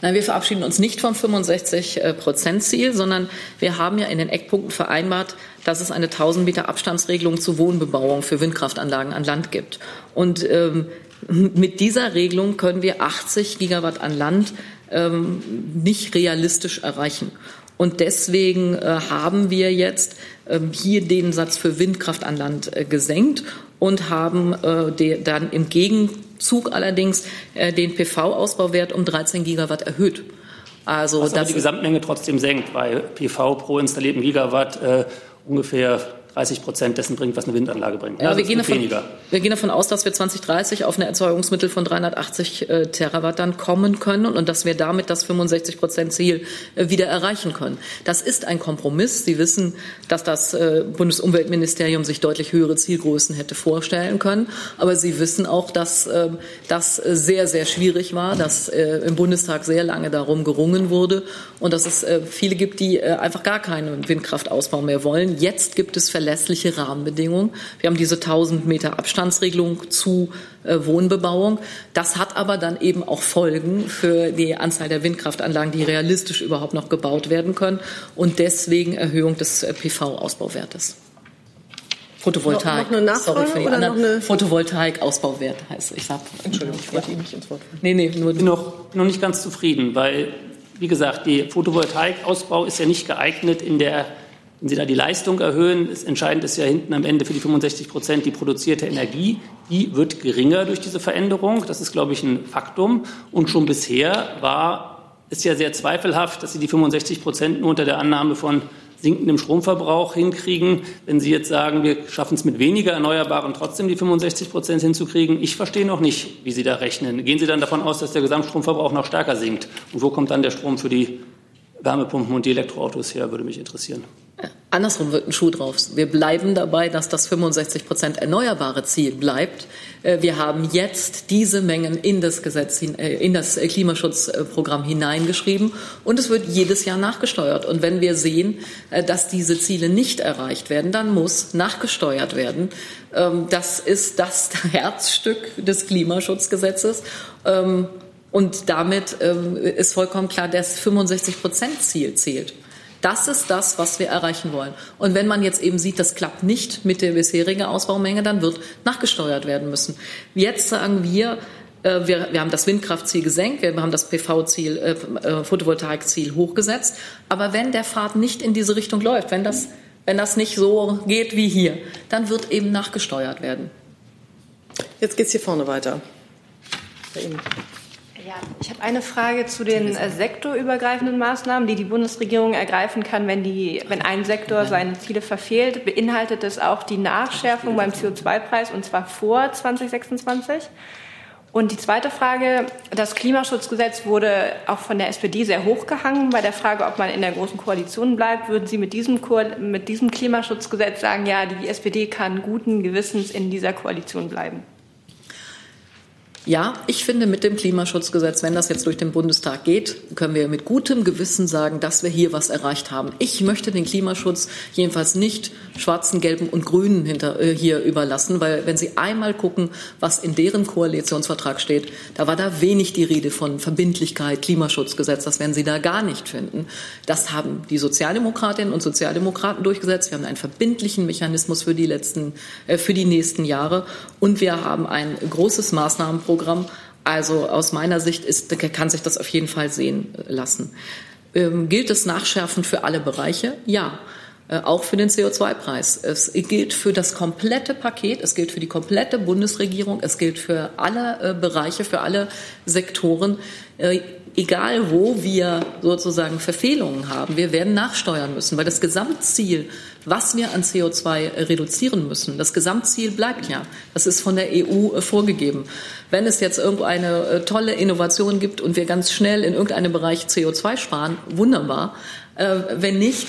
Nein, wir verabschieden uns nicht vom 65-Prozent-Ziel, sondern wir haben ja in den Eckpunkten vereinbart, dass es eine 1000 Meter Abstandsregelung zur Wohnbebauung für Windkraftanlagen an Land gibt. Und ähm, mit dieser Regelung können wir 80 Gigawatt an Land ähm, nicht realistisch erreichen. Und deswegen äh, haben wir jetzt äh, hier den Satz für Windkraft an Land äh, gesenkt und haben äh, dann im Gegenzug allerdings äh, den PV-Ausbauwert um 13 Gigawatt erhöht. Also Was das die Gesamtmenge trotzdem senkt, weil PV pro installierten Gigawatt äh, ungefähr 30 Prozent dessen bringt, was eine Windanlage bringt. Ja, wir, gehen davon, wir, gehen davon, aus, dass wir 2030 auf eine Erzeugungsmittel von 380 äh, Terawatt dann kommen können und, und dass wir damit das 65 Prozent Ziel äh, wieder erreichen können. Das ist ein Kompromiss. Sie wissen, dass das äh, Bundesumweltministerium sich deutlich höhere Zielgrößen hätte vorstellen können. Aber Sie wissen auch, dass äh, das sehr, sehr schwierig war, dass äh, im Bundestag sehr lange darum gerungen wurde und dass es äh, viele gibt, die einfach gar keinen Windkraftausbau mehr wollen. Jetzt gibt es Verletzungen verlässliche Rahmenbedingungen. Wir haben diese 1000 Meter Abstandsregelung zu äh, Wohnbebauung. Das hat aber dann eben auch Folgen für die Anzahl der Windkraftanlagen, die realistisch überhaupt noch gebaut werden können und deswegen Erhöhung des äh, PV-Ausbauwertes. Photovoltaik. Noch, noch eine Nachfrage Sorry für die oder anderen. noch eine Photovoltaik-Ausbauwert heißt Ich sag, Entschuldigung, ich wollte Ihnen nicht ins Wort. Nee, nee, nur ich bin noch, noch nicht ganz zufrieden, weil, wie gesagt, der Photovoltaikausbau ist ja nicht geeignet in der wenn Sie da die Leistung erhöhen, ist entscheidend ist ja hinten am Ende für die 65 Prozent die produzierte Energie. Die wird geringer durch diese Veränderung. Das ist, glaube ich, ein Faktum. Und schon bisher war es ja sehr zweifelhaft, dass Sie die 65 Prozent nur unter der Annahme von sinkendem Stromverbrauch hinkriegen. Wenn Sie jetzt sagen, wir schaffen es mit weniger Erneuerbaren trotzdem die 65 Prozent hinzukriegen, ich verstehe noch nicht, wie Sie da rechnen. Gehen Sie dann davon aus, dass der Gesamtstromverbrauch noch stärker sinkt? Und wo kommt dann der Strom für die Wärmepumpen und die Elektroautos her, würde mich interessieren. Andersrum wird ein Schuh drauf. Wir bleiben dabei, dass das 65 Prozent erneuerbare Ziel bleibt. Äh, wir haben jetzt diese Mengen in das Gesetz, äh, in das Klimaschutzprogramm hineingeschrieben und es wird jedes Jahr nachgesteuert. Und wenn wir sehen, äh, dass diese Ziele nicht erreicht werden, dann muss nachgesteuert werden. Ähm, das ist das Herzstück des Klimaschutzgesetzes. Und damit ähm, ist vollkommen klar, das 65 Prozent Ziel zählt. Das ist das, was wir erreichen wollen. Und wenn man jetzt eben sieht, das klappt nicht mit der bisherigen Ausbaumenge, dann wird nachgesteuert werden müssen. Jetzt sagen wir, äh, wir, wir haben das Windkraftziel gesenkt, wir haben das PV-Ziel, äh, äh, Photovoltaikziel hochgesetzt. Aber wenn der Pfad nicht in diese Richtung läuft, wenn das, wenn das nicht so geht wie hier, dann wird eben nachgesteuert werden. Jetzt geht es hier vorne weiter. Ja, ich habe eine Frage zu den äh, sektorübergreifenden Maßnahmen, die die Bundesregierung ergreifen kann, wenn, die, wenn ein Sektor seine Ziele verfehlt. Beinhaltet das auch die Nachschärfung beim CO2-Preis und zwar vor 2026? Und die zweite Frage, das Klimaschutzgesetz wurde auch von der SPD sehr hochgehangen. Bei der Frage, ob man in der Großen Koalition bleibt, würden Sie mit diesem, mit diesem Klimaschutzgesetz sagen, ja, die SPD kann guten Gewissens in dieser Koalition bleiben? Ja, ich finde, mit dem Klimaschutzgesetz, wenn das jetzt durch den Bundestag geht, können wir mit gutem Gewissen sagen, dass wir hier was erreicht haben. Ich möchte den Klimaschutz jedenfalls nicht Schwarzen, Gelben und Grünen hinter, äh, hier überlassen, weil wenn Sie einmal gucken, was in deren Koalitionsvertrag steht, da war da wenig die Rede von Verbindlichkeit, Klimaschutzgesetz. Das werden Sie da gar nicht finden. Das haben die Sozialdemokratinnen und Sozialdemokraten durchgesetzt. Wir haben einen verbindlichen Mechanismus für die letzten, äh, für die nächsten Jahre und wir haben ein großes Maßnahmenprogramm Programm. Also aus meiner Sicht ist, kann sich das auf jeden Fall sehen lassen. Ähm, gilt es nachschärfen für alle Bereiche? Ja. Äh, auch für den CO2-Preis. Es gilt für das komplette Paket, es gilt für die komplette Bundesregierung, es gilt für alle äh, Bereiche, für alle Sektoren. Äh, egal wo wir sozusagen Verfehlungen haben, wir werden nachsteuern müssen, weil das Gesamtziel, was wir an CO2 reduzieren müssen, das Gesamtziel bleibt ja. Das ist von der EU äh, vorgegeben. Wenn es jetzt irgendeine äh, tolle Innovation gibt und wir ganz schnell in irgendeinem Bereich CO2 sparen, wunderbar. Äh, wenn nicht,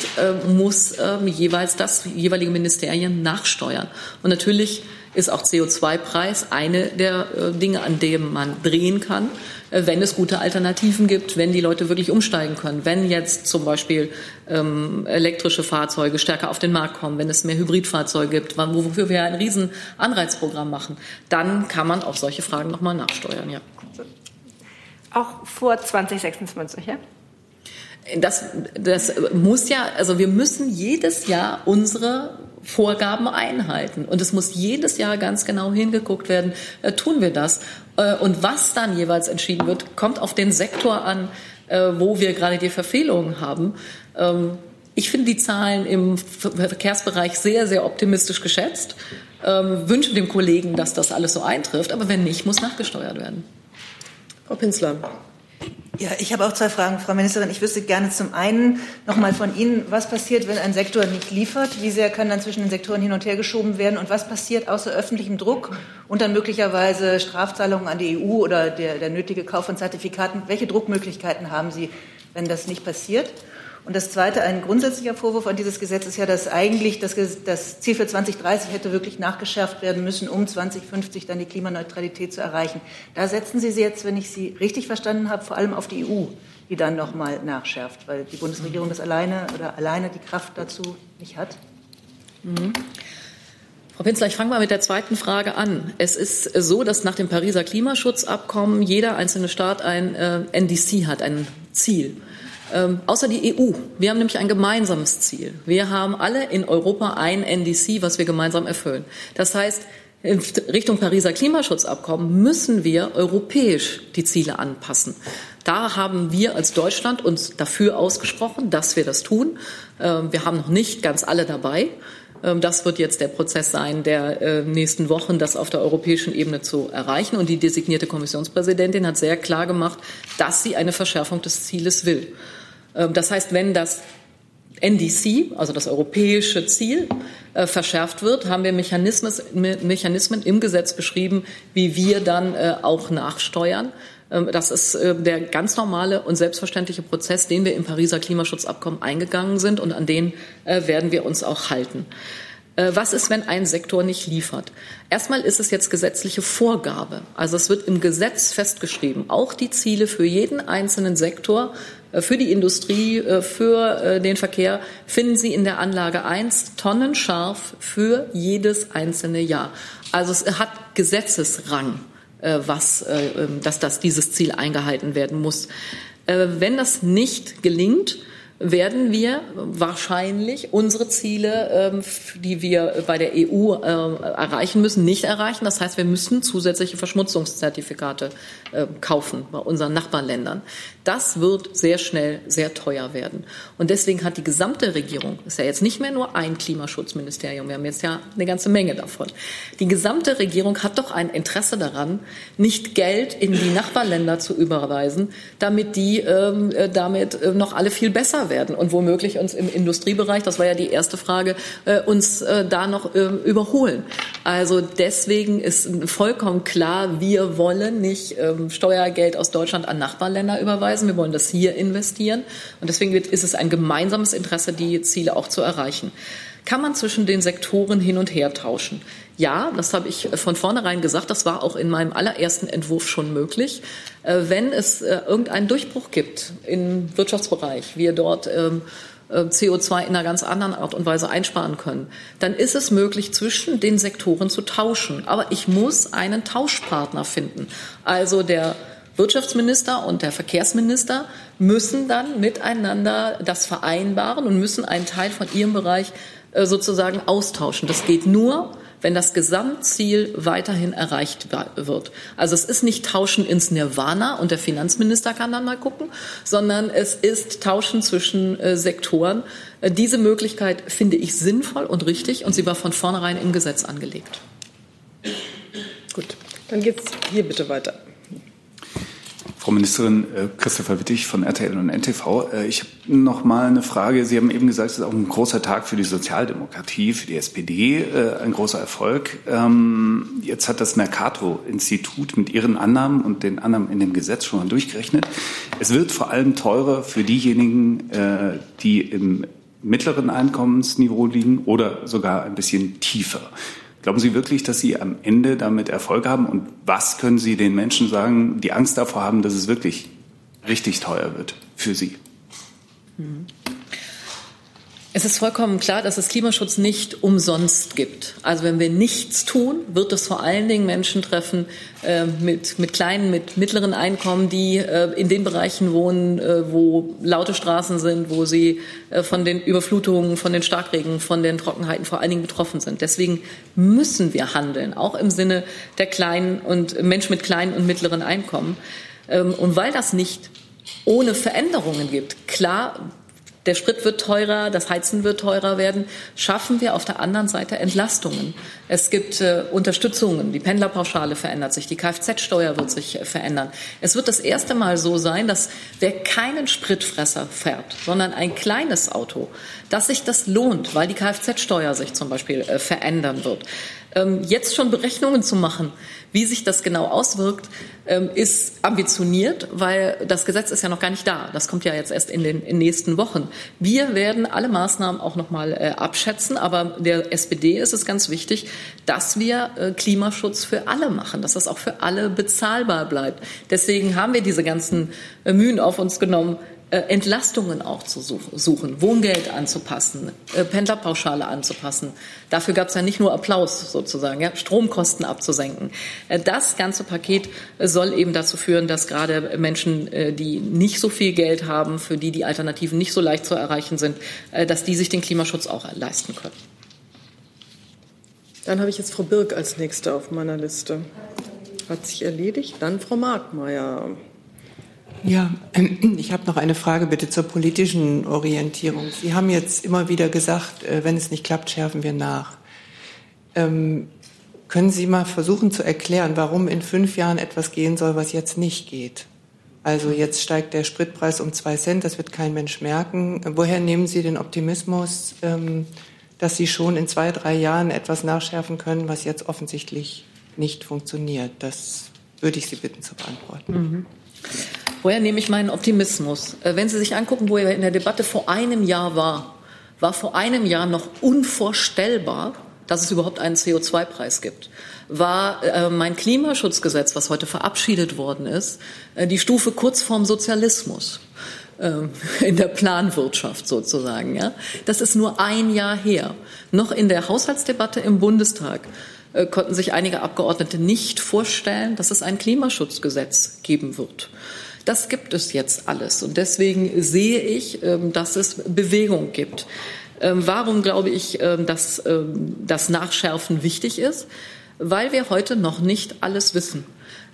muss ähm, jeweils das jeweilige Ministerium nachsteuern. Und natürlich ist auch CO2-Preis eine der Dinge, an dem man drehen kann. Äh, wenn es gute Alternativen gibt, wenn die Leute wirklich umsteigen können, wenn jetzt zum Beispiel ähm, elektrische Fahrzeuge stärker auf den Markt kommen, wenn es mehr Hybridfahrzeuge gibt, wofür wir ein riesen Anreizprogramm machen, dann kann man auf solche Fragen nochmal nachsteuern, ja. Auch vor 2026, ja? Das, das muss ja, also wir müssen jedes Jahr unsere Vorgaben einhalten. Und es muss jedes Jahr ganz genau hingeguckt werden, äh, tun wir das. Äh, und was dann jeweils entschieden wird, kommt auf den Sektor an, äh, wo wir gerade die Verfehlungen haben. Ähm, ich finde die Zahlen im Verkehrsbereich sehr, sehr optimistisch geschätzt. Ähm, wünsche dem Kollegen, dass das alles so eintrifft. Aber wenn nicht, muss nachgesteuert werden. Frau Pinsler. Ja, ich habe auch zwei Fragen, Frau Ministerin. Ich wüsste gerne zum einen noch mal von Ihnen, was passiert, wenn ein Sektor nicht liefert? Wie sehr kann dann zwischen den Sektoren hin und her geschoben werden? Und was passiert außer öffentlichem Druck und dann möglicherweise Strafzahlungen an die EU oder der, der nötige Kauf von Zertifikaten? Welche Druckmöglichkeiten haben Sie, wenn das nicht passiert? Und das Zweite, ein grundsätzlicher Vorwurf an dieses Gesetz ist ja, dass eigentlich das, das, Ziel für 2030 hätte wirklich nachgeschärft werden müssen, um 2050 dann die Klimaneutralität zu erreichen. Da setzen Sie jetzt, wenn ich Sie richtig verstanden habe, vor allem auf die EU, die dann noch mal nachschärft, weil die Bundesregierung das alleine oder alleine die Kraft dazu nicht hat. Mhm. Frau Pinzler, ich fange mal mit der zweiten Frage an. Es ist so, dass nach dem Pariser Klimaschutzabkommen jeder einzelne Staat ein äh, NDC hat, ein Ziel. Ähm, außer die EU. Wir haben nämlich ein gemeinsames Ziel. Wir haben alle in Europa ein NDC, was wir gemeinsam erfüllen. Das heißt, in Richtung Pariser Klimaschutzabkommen müssen wir europäisch die Ziele anpassen. Da haben wir als Deutschland uns dafür ausgesprochen, dass wir das tun. Ähm, wir haben noch nicht ganz alle dabei. Ähm, das wird jetzt der Prozess sein, der äh, nächsten Wochen das auf der europäischen Ebene zu erreichen. Und die designierte Kommissionspräsidentin hat sehr klar gemacht, dass sie eine Verschärfung des Zieles will. Ähm, das heißt, wenn das NDC, also das europäische Ziel, äh, verschärft wird, haben wir Mechanismen im Gesetz beschrieben, wie wir dann äh, auch nachsteuern. Ähm, das ist äh, der ganz normale und selbstverständliche Prozess, den wir im Pariser Klimaschutzabkommen eingegangen sind und an den werden wir uns auch halten. Was ist, wenn ein Sektor nicht liefert? Erstmal ist es jetzt gesetzliche Vorgabe. Also es wird im Gesetz festgeschrieben, auch die Ziele für jeden einzelnen Sektor für die Industrie, äh, für äh, den Verkehr finden Sie in der Anlage 1 tonnenscharf für jedes einzelne Jahr. Also es hat Gesetzesrang, was, ähm, dass das dieses Ziel eingehalten werden muss. Wenn das nicht gelingt, werden wir wahrscheinlich unsere Ziele, ähm, die wir bei der EU äh, erreichen müssen, nicht erreichen. Das heißt, wir müssen zusätzliche Verschmutzungszertifikate äh, kaufen bei unseren Nachbarländern. Das wird sehr schnell sehr teuer werden. Und deswegen hat die gesamte Regierung, ist ja jetzt nicht mehr nur ein Klimaschutzministerium, wir haben jetzt ja eine ganze Menge davon. Die gesamte Regierung hat doch ein Interesse daran, nicht Geld in die Nachbarländer zu überweisen, damit die ähm, äh, damit äh, noch alle viel besser werden und womöglich uns im Industriebereich, das war ja die erste Frage, äh, uns äh, da noch äh, überholen. Also deswegen ist vollkommen klar, wir wollen nicht ähm, Steuergeld aus Deutschland an Nachbarländer überweisen. Wir wollen das hier investieren. Und deswegen ist es ein gemeinsames Interesse, die Ziele auch zu erreichen. Kann man zwischen den Sektoren hin und her tauschen? Ja, das habe ich von vornherein gesagt. Das war auch in meinem allerersten Entwurf schon möglich. Äh, wenn es äh, irgendeinen Durchbruch gibt im Wirtschaftsbereich, wir dort ähm, äh, CO2 in einer ganz anderen Art und Weise einsparen können, dann ist es möglich, zwischen den Sektoren zu tauschen. Aber ich muss einen Tauschpartner finden. Also der Wirtschaftsminister und der Verkehrsminister müssen dann miteinander das vereinbaren und müssen einen Teil von ihrem Bereich sozusagen austauschen. Das geht nur, wenn das Gesamtziel weiterhin erreicht wird. Also es ist nicht Tauschen ins Nirvana und der Finanzminister kann dann mal gucken, sondern es ist Tauschen zwischen äh, Sektoren. Äh, diese Möglichkeit finde ich sinnvoll und richtig und sie war von vornherein im Gesetz angelegt. Gut, dann geht's hier bitte weiter. Frau Ministerin äh, Christopher Wittig von RTL und NTV. Äh, ich habe noch mal eine Frage. Sie haben eben gesagt, es ist auch ein großer Tag für die Sozialdemokratie, für die SPD, äh, ein großer Erfolg. Ähm, jetzt hat das Mercator-Institut mit ihren Annahmen und den Annahmen in dem Gesetz schon mal durchgerechnet. Es wird vor allem teurer für diejenigen, die im mittleren Einkommensniveau liegen oder sogar ein bisschen tiefer. Glauben Sie wirklich, dass Sie am Ende damit Erfolg haben? Und was können Sie den Menschen sagen, die Angst davor haben, dass es wirklich richtig teuer wird für Sie? Mhm. Es ist vollkommen klar, dass es Klimaschutz nicht umsonst gibt. Also wenn wir nichts tun, wird es vor allen Dingen Menschen treffen äh, mit, mit kleinen, mit mittleren Einkommen, die äh, in den Bereichen wohnen, äh, wo laute Straßen sind, wo sie äh, von den Überflutungen, von den Starkregen, von den Trockenheiten vor allen Dingen betroffen sind. Deswegen müssen wir handeln, auch im Sinne der kleinen und Menschen mit kleinen und mittleren Einkommen. Ähm, und weil das nicht ohne Veränderungen gibt. Klar der Sprit wird teurer, das Heizen wird teurer werden, schaffen wir auf der anderen Seite Entlastungen. Es gibt äh, Unterstützungen, die Pendlerpauschale verändert sich, die Kfz-Steuer wird sich äh, verändern. Es wird das erste Mal so sein, dass wer keinen Spritfresser fährt, sondern ein kleines Auto, dass sich das lohnt, weil die Kfz-Steuer sich zum Beispiel äh, verändern wird. Ähm, jetzt schon Berechnungen zu machen, wie sich das genau auswirkt, ähm, ist ambitioniert, weil das Gesetz ist ja noch gar nicht da. Das kommt ja jetzt erst in den, in nächsten Wochen. Wir werden alle Maßnahmen auch noch mal äh, abschätzen, aber der SPD ist es ganz wichtig, dass wir äh, Klimaschutz für alle machen, dass das auch für alle bezahlbar bleibt. Deswegen haben wir diese ganzen äh, Mühen auf uns genommen, Entlastungen auch zu suchen, Wohngeld anzupassen, äh, Pendlerpauschale anzupassen. Dafür gab es ja nicht nur Applaus sozusagen, ja, Stromkosten abzusenken. Äh, das ganze Paket soll eben dazu führen, dass gerade Menschen, die nicht so viel Geld haben, für die die Alternativen nicht so leicht zu erreichen sind, dass die sich den Klimaschutz auch leisten können. Dann habe ich jetzt Frau Birk als Nächste auf meiner Liste. Hat sich erledigt. Dann Frau Markmeier. Ja, ähm, ich habe noch eine Frage bitte zur politischen Orientierung. Sie haben jetzt immer wieder gesagt, äh, wenn es nicht klappt, schärfen wir nach. Ähm, können Sie mal versuchen zu erklären, warum in fünf Jahren etwas gehen soll, was jetzt nicht geht? Also jetzt steigt der Spritpreis um zwei Cent, das wird kein Mensch merken. Woher nehmen Sie den Optimismus, ähm, dass Sie schon in zwei, drei Jahren etwas nachschärfen können, was jetzt offensichtlich nicht funktioniert? Das würde ich Sie bitten zu beantworten. Mhm. Woher nehme ich meinen Optimismus? Äh, wenn Sie sich angucken, wo er in der Debatte vor einem Jahr war, war vor einem Jahr noch unvorstellbar, dass es überhaupt einen CO2-Preis gibt. War äh, mein Klimaschutzgesetz, was heute verabschiedet worden ist, äh, die Stufe kurz vorm Sozialismus äh, in der Planwirtschaft sozusagen. Ja? Das ist nur ein Jahr her. Noch in der Haushaltsdebatte im Bundestag konnten sich einige Abgeordnete nicht vorstellen, dass es ein Klimaschutzgesetz geben wird. Das gibt es jetzt alles. Und deswegen sehe ich, ähm, dass es Bewegung gibt. Ähm, warum glaube ich, ähm, dass das Nachschärfen wichtig ist? Weil wir heute noch nicht alles wissen.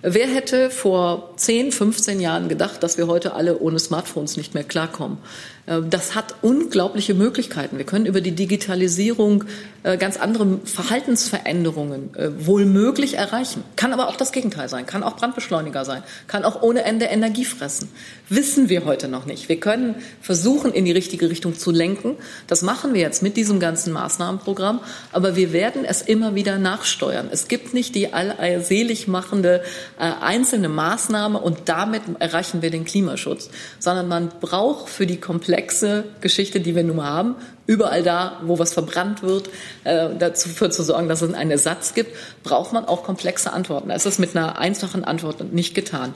Wer hätte vor 10, 15 Jahren gedacht, dass wir heute alle ohne Smartphones nicht mehr klarkommen? Äh, das hat unglaubliche Möglichkeiten. Wir können über die Digitalisierung äh, ganz andere Verhaltensveränderungen äh, wohl möglich erreichen. Kann aber auch das Gegenteil sein, kann auch Brandbeschleuniger sein, kann auch ohne Ende Energie fressen. Wissen wir heute noch nicht. Wir können versuchen, in die richtige Richtung zu lenken. Das machen wir jetzt mit diesem ganzen Maßnahmenprogramm. Aber wir werden es immer wieder nachsteuern. Es gibt nicht die allselig machende einzelne Maßnahme und damit erreichen wir den Klimaschutz, sondern man braucht für die komplexe Geschichte, die wir nun mal haben. Überall da, wo was verbrannt wird, äh, dafür zu sorgen, dass es einen Ersatz gibt, braucht man auch komplexe Antworten. Das ist mit einer einfachen Antwort nicht getan.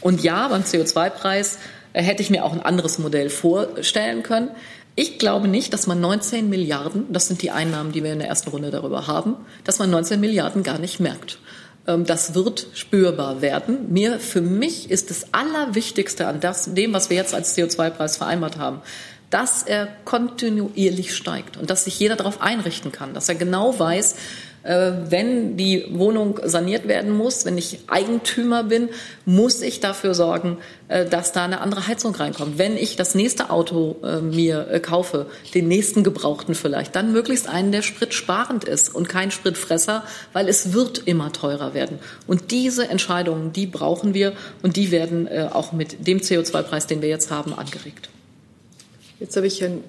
Und ja, beim CO2-Preis äh, hätte ich mir auch ein anderes Modell vorstellen können. Ich glaube nicht, dass man 19 Milliarden, das sind die Einnahmen, die wir in der ersten Runde darüber haben, dass man 19 Milliarden gar nicht merkt. Ähm, das wird spürbar werden. Mir, für mich ist das Allerwichtigste an das, dem, was wir jetzt als CO2-Preis vereinbart haben, dass er kontinuierlich steigt und dass sich jeder darauf einrichten kann, dass er genau weiß, wenn die Wohnung saniert werden muss, wenn ich Eigentümer bin, muss ich dafür sorgen, äh, dass da eine andere Heizung reinkommt. Wenn ich das nächste Auto äh, mir kaufe, den nächsten Gebrauchten vielleicht, dann möglichst einen, der spritsparend ist und kein Spritfresser, weil es wird immer teurer werden. Und diese Entscheidungen, die brauchen wir und die werden auch mit dem CO2-Preis, den wir jetzt haben, angeregt. Jetzt habe ich Herrn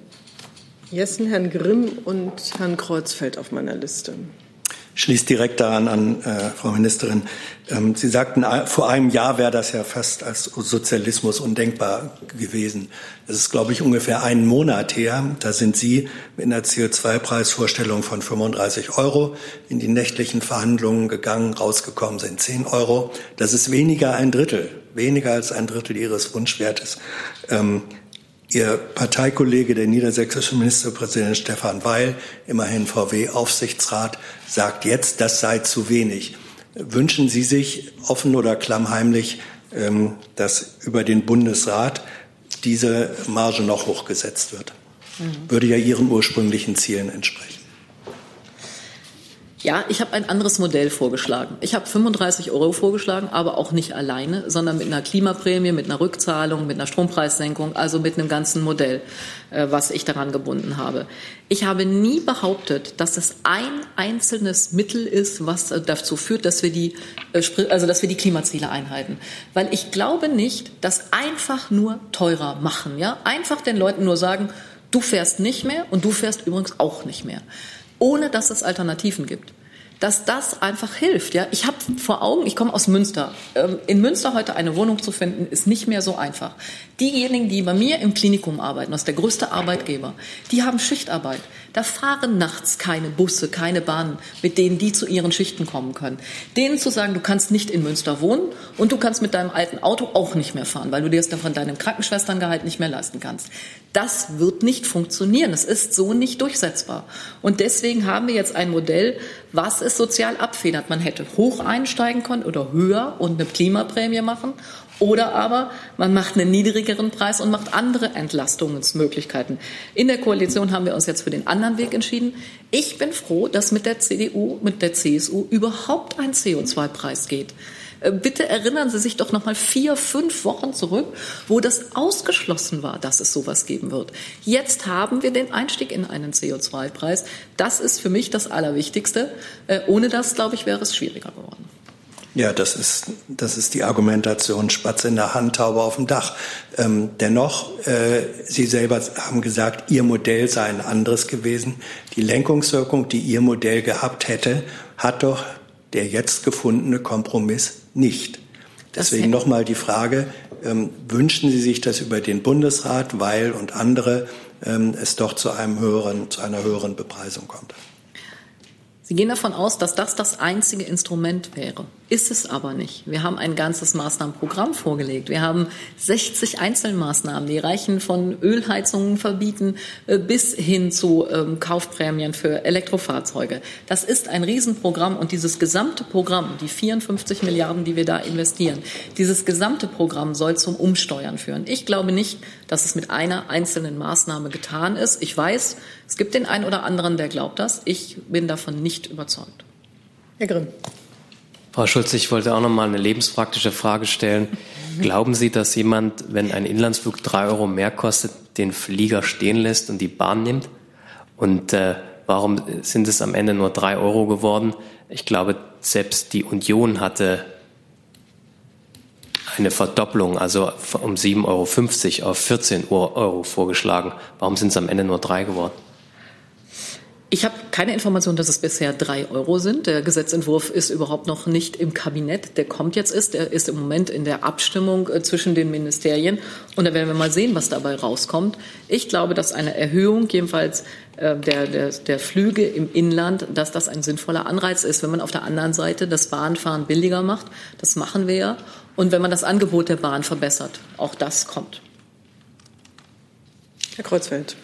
Jessen, Herrn Grimm und Herrn Kreuzfeld auf meiner Liste. Schließt direkt daran an, äh, Frau Ministerin. Ähm, Sie sagten, äh, vor einem Jahr wäre das ja fast als Sozialismus undenkbar gewesen. Das ist, glaube ich, ungefähr einen Monat her. Da sind Sie mit einer CO2-Preisvorstellung von 35 Euro in die nächtlichen Verhandlungen gegangen. Rausgekommen sind 10 Euro. Das ist weniger ein Drittel, weniger als ein Drittel Ihres Wunschwertes. Ähm, Ihr Parteikollege, der niedersächsische Ministerpräsident Stefan Weil, immerhin VW-Aufsichtsrat, sagt jetzt, das sei zu wenig. Wünschen Sie sich offen oder klammheimlich, ähm, dass über den Bundesrat diese Marge noch hochgesetzt wird? Mhm. Würde ja Ihren ursprünglichen Zielen entsprechen. Ja, ich habe ein anderes Modell vorgeschlagen. Ich habe 35 Euro vorgeschlagen, aber auch nicht alleine, sondern mit einer Klimaprämie, mit einer Rückzahlung, mit einer Strompreissenkung, also mit einem ganzen Modell, äh, was ich daran gebunden habe. Ich habe nie behauptet, dass es ein einzelnes Mittel ist, was äh, dazu führt, dass wir die, äh, also dass wir die Klimaziele einhalten. Weil ich glaube nicht, dass einfach nur teurer machen, ja, einfach den Leuten nur sagen, du fährst nicht mehr und du fährst übrigens auch nicht mehr ohne dass es Alternativen gibt dass das einfach hilft. Ja, ich habe vor Augen, ich komme aus Münster. Ähm, in Münster heute eine Wohnung zu finden, ist nicht mehr so einfach. Diejenigen, die bei mir im Klinikum arbeiten, das ist der größte Arbeitgeber, die haben Schichtarbeit. Da fahren nachts keine Busse, keine Bahnen, mit denen die zu ihren Schichten kommen können. Denen zu sagen, du kannst nicht in Münster wohnen und du kannst mit deinem alten Auto auch nicht mehr fahren, weil du dir das dann von deinem Krankenschwesterngehalt nicht mehr leisten kannst. Das wird nicht funktionieren. Das ist so nicht durchsetzbar. Und deswegen haben wir jetzt ein Modell, was es sozial abfedert. Man hätte hoch einsteigen können oder höher und eine Klimaprämie machen. Oder aber man macht einen niedrigeren Preis und macht andere Entlastungsmöglichkeiten. In der Koalition haben wir uns jetzt für den anderen Weg entschieden. Ich bin froh, dass mit der CDU, mit der CSU überhaupt ein CO2-Preis geht. Äh, bitte erinnern Sie sich doch noch mal vier, fünf Wochen zurück, wo das ausgeschlossen war, dass es sowas geben wird. Jetzt haben wir den Einstieg in einen CO2-Preis. Das ist für mich das Allerwichtigste. Äh, ohne das, glaube ich, wäre es schwieriger geworden. Ja, das ist, das ist die Argumentation Spatz in der Hand, Taube auf dem Dach. Ähm, dennoch, äh, Sie selber haben gesagt, Ihr Modell sei ein anderes gewesen. Die Lenkungswirkung, die Ihr Modell gehabt hätte, hat doch der jetzt gefundene Kompromiss nicht. Deswegen nochmal die Frage, ähm, wünschen Sie sich, dass über den Bundesrat, Weil und andere ähm, es doch zu, einem höheren, zu einer höheren Bepreisung kommt? Sie gehen davon aus, dass das das einzige Instrument wäre. Ist es aber nicht. Wir haben ein ganzes Maßnahmenprogramm vorgelegt. Wir haben 60 Einzelmaßnahmen, die reichen von Ölheizungen verbieten äh, bis hin zu ähm, Kaufprämien für Elektrofahrzeuge. Das ist ein Riesenprogramm und dieses gesamte Programm, die 54 Milliarden, die wir da investieren, dieses gesamte Programm soll zum Umsteuern führen. Ich glaube nicht, dass es mit einer einzelnen Maßnahme getan ist. Ich weiß, es gibt den einen oder anderen, der glaubt das. Ich bin davon nicht überzeugt. Herr Grimm. Frau Schulze, ich wollte auch noch mal eine lebenspraktische Frage stellen. Mhm. Glauben Sie, dass jemand, wenn ein Inlandsflug drei Euro mehr kostet, den Flieger stehen lässt und die Bahn nimmt? Und äh, warum sind es am Ende nur drei Euro geworden? Ich glaube, selbst die Union hatte eine Verdopplung, also um 7,50 Euro auf 14 Euro vorgeschlagen. Warum sind es am Ende nur drei geworden? Ich habe keine Information, dass es bisher drei Euro sind. Der Gesetzentwurf ist überhaupt noch nicht im Kabinett. Der kommt jetzt ist. Der ist im Moment in der Abstimmung äh, zwischen den Ministerien. Und da werden wir mal sehen, was dabei rauskommt. Ich glaube, dass eine Erhöhung jedenfalls äh, der, der, der Flüge im Inland, dass das ein sinnvoller Anreiz ist, wenn man auf der anderen Seite das Bahnfahren billiger macht. Das machen wir ja. Und wenn man das Angebot der Bahn verbessert. Auch das kommt. Herr Kreuzfeld.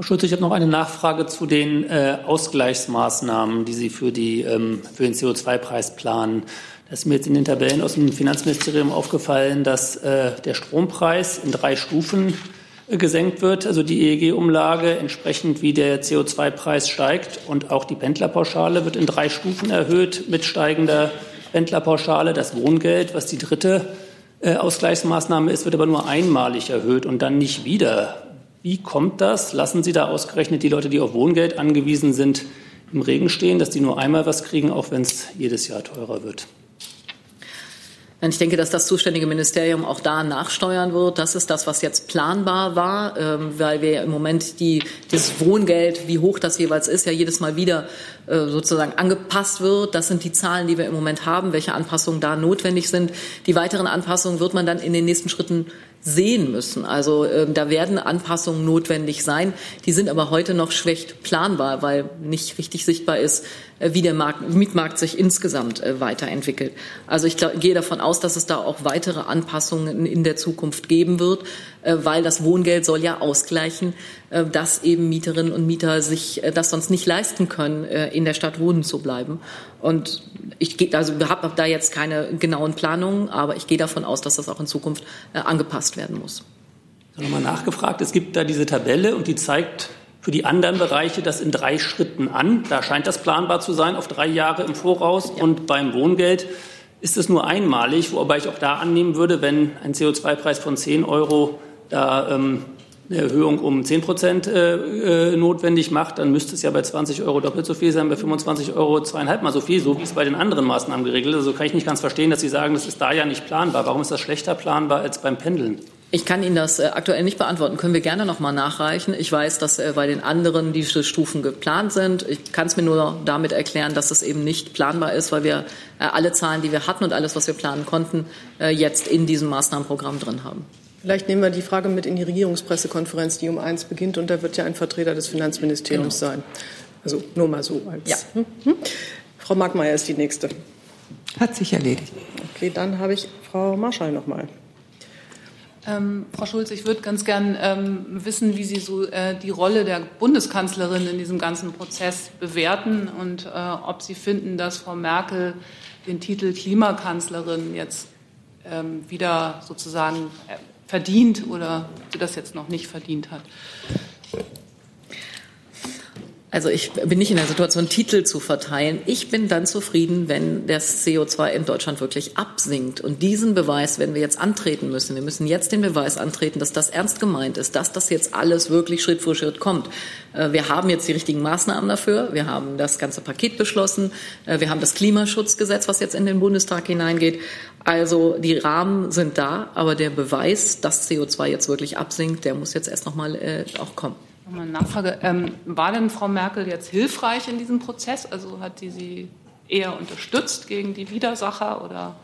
Frau Schulze, ich habe noch eine Nachfrage zu den äh, Ausgleichsmaßnahmen, die Sie für, die, ähm, für den CO2-Preis planen. Da ist mir jetzt in den Tabellen aus dem Finanzministerium aufgefallen, dass äh, der Strompreis in drei Stufen äh, gesenkt wird, also die EEG-Umlage entsprechend wie der CO2-Preis steigt und auch die Pendlerpauschale wird in drei Stufen erhöht mit steigender Pendlerpauschale. Das Wohngeld, was die dritte äh, Ausgleichsmaßnahme ist, wird aber nur einmalig erhöht und dann nicht wieder. Wie kommt das? Lassen Sie da ausgerechnet die Leute, die auf Wohngeld angewiesen sind, im Regen stehen, dass die nur einmal was kriegen, auch wenn es jedes Jahr teurer wird? Ich denke, dass das zuständige Ministerium auch da nachsteuern wird. Das ist das, was jetzt planbar war, ähm, weil wir ja im Moment die, das Wohngeld, wie hoch das jeweils ist, ja jedes Mal wieder äh, sozusagen angepasst wird. Das sind die Zahlen, die wir im Moment haben, welche Anpassungen da notwendig sind. Die weiteren Anpassungen wird man dann in den nächsten Schritten sehen müssen. Also äh, da werden Anpassungen notwendig sein. Die sind aber heute noch schlecht planbar, weil nicht richtig sichtbar ist, äh, wie der Markt, Mietmarkt sich insgesamt äh, weiterentwickelt. Also ich glaub, gehe davon aus, dass es da auch weitere Anpassungen in der Zukunft geben wird, weil das Wohngeld soll ja ausgleichen, äh, dass eben Mieterinnen und Mieter sich äh, das sonst nicht leisten können, in der Stadt wohnen zu bleiben. Und ich gehe, also habe da jetzt keine genauen Planungen, aber ich gehe davon aus, dass das auch in Zukunft angepasst werden muss. Nochmal nachgefragt. Es gibt da diese Tabelle und die zeigt für die anderen Bereiche das in drei Schritten an. Da scheint das planbar zu sein, auf drei Jahre im Voraus. Ja. Und beim Wohngeld ist es nur einmalig, wobei ich auch da annehmen würde, wenn ein CO2-Preis von 10 Euro da ähm, eine Erhöhung um 10 Prozent äh, äh, notwendig macht, dann müsste es ja bei 20 Euro doppelt so viel sein, bei 25 Euro zweieinhalb Mal so viel, so wie es bei den anderen Maßnahmen geregelt ist. Also kann ich nicht ganz verstehen, dass Sie sagen, das ist da ja nicht planbar. Warum ist das schlechter planbar als beim Pendeln? Ich kann Ihnen das äh, aktuell nicht beantworten. Können wir gerne noch mal nachreichen. Ich weiß, dass äh, bei den anderen diese Stufen geplant sind. Ich kann es mir nur damit erklären, dass es eben nicht planbar ist, weil wir alle Zahlen, die wir hatten und alles, was wir planen konnten, jetzt in diesem Maßnahmenprogramm drin haben. Vielleicht nehmen wir die Frage mit in die Regierungspressekonferenz, die um eins beginnt, und da wird ja ein Vertreter des Finanzministeriums genau. sein. Also nur mal so als. Ja. Hm? hm? Frau Markmeier ist die nächste. Hat sich erledigt. Okay, dann habe ich Frau Marschall noch mal. Ähm, Frau Schulz, ich würde ganz gern ähm, wissen, wie Sie so äh, die Rolle der Bundeskanzlerin in diesem ganzen Prozess bewerten und äh, ob Sie finden, dass Frau Merkel den Titel Klimakanzlerin jetzt ähm, wieder sozusagen äh, verdient oder sie das jetzt noch nicht verdient hat. Also ich bin nicht in der Situation, Titel zu verteilen. Ich bin dann zufrieden, wenn das CO2 in Deutschland wirklich absinkt. Und diesen Beweis werden wir jetzt antreten müssen. Wir müssen jetzt den Beweis antreten, dass das ernst gemeint ist, dass das jetzt alles wirklich Schritt für Schritt kommt. Äh, wir haben jetzt die richtigen Maßnahmen dafür. Wir haben das ganze Paket beschlossen. Äh, wir haben das Klimaschutzgesetz, was jetzt in den Bundestag hineingeht. Also die Rahmen sind da, aber der Beweis, dass CO2 jetzt wirklich absinkt, der muss jetzt erst noch mal äh, auch kommen. Nochmal eine Nachfrage. Ähm, war denn Frau Merkel jetzt hilfreich in diesem Prozess? Also hat die sie eher unterstützt gegen die Widersacher oder?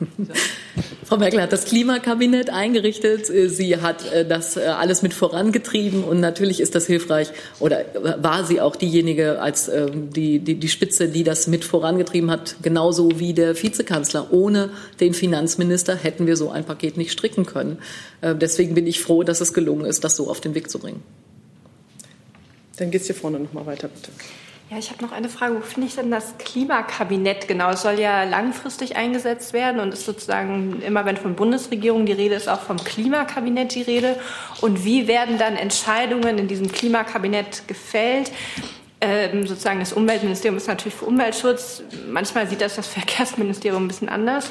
Frau Merkel hat das Klimakabinett eingerichtet. Sie hat äh, das äh, alles mit vorangetrieben und natürlich ist das hilfreich oder war sie auch diejenige als ähm, die, die, die Spitze, die das mit vorangetrieben hat, genauso wie der Vizekanzler. Ohne den Finanzminister hätten wir so ein Paket nicht stricken können. Äh, deswegen bin ich froh, dass es gelungen ist, das so auf den Weg zu bringen. Dann geht es hier vorne noch mal weiter, bitte. Ja, ich habe noch eine Frage. Wo finde ich denn das Klimakabinett genau? Es soll ja langfristig eingesetzt werden und ist sozusagen immer, wenn von Bundesregierung die Rede ist, auch vom Klimakabinett die Rede. Und wie werden dann Entscheidungen in diesem Klimakabinett gefällt? Ähm, sozusagen das Umweltministerium ist natürlich für Umweltschutz. Manchmal sieht das das Verkehrsministerium ein bisschen anders.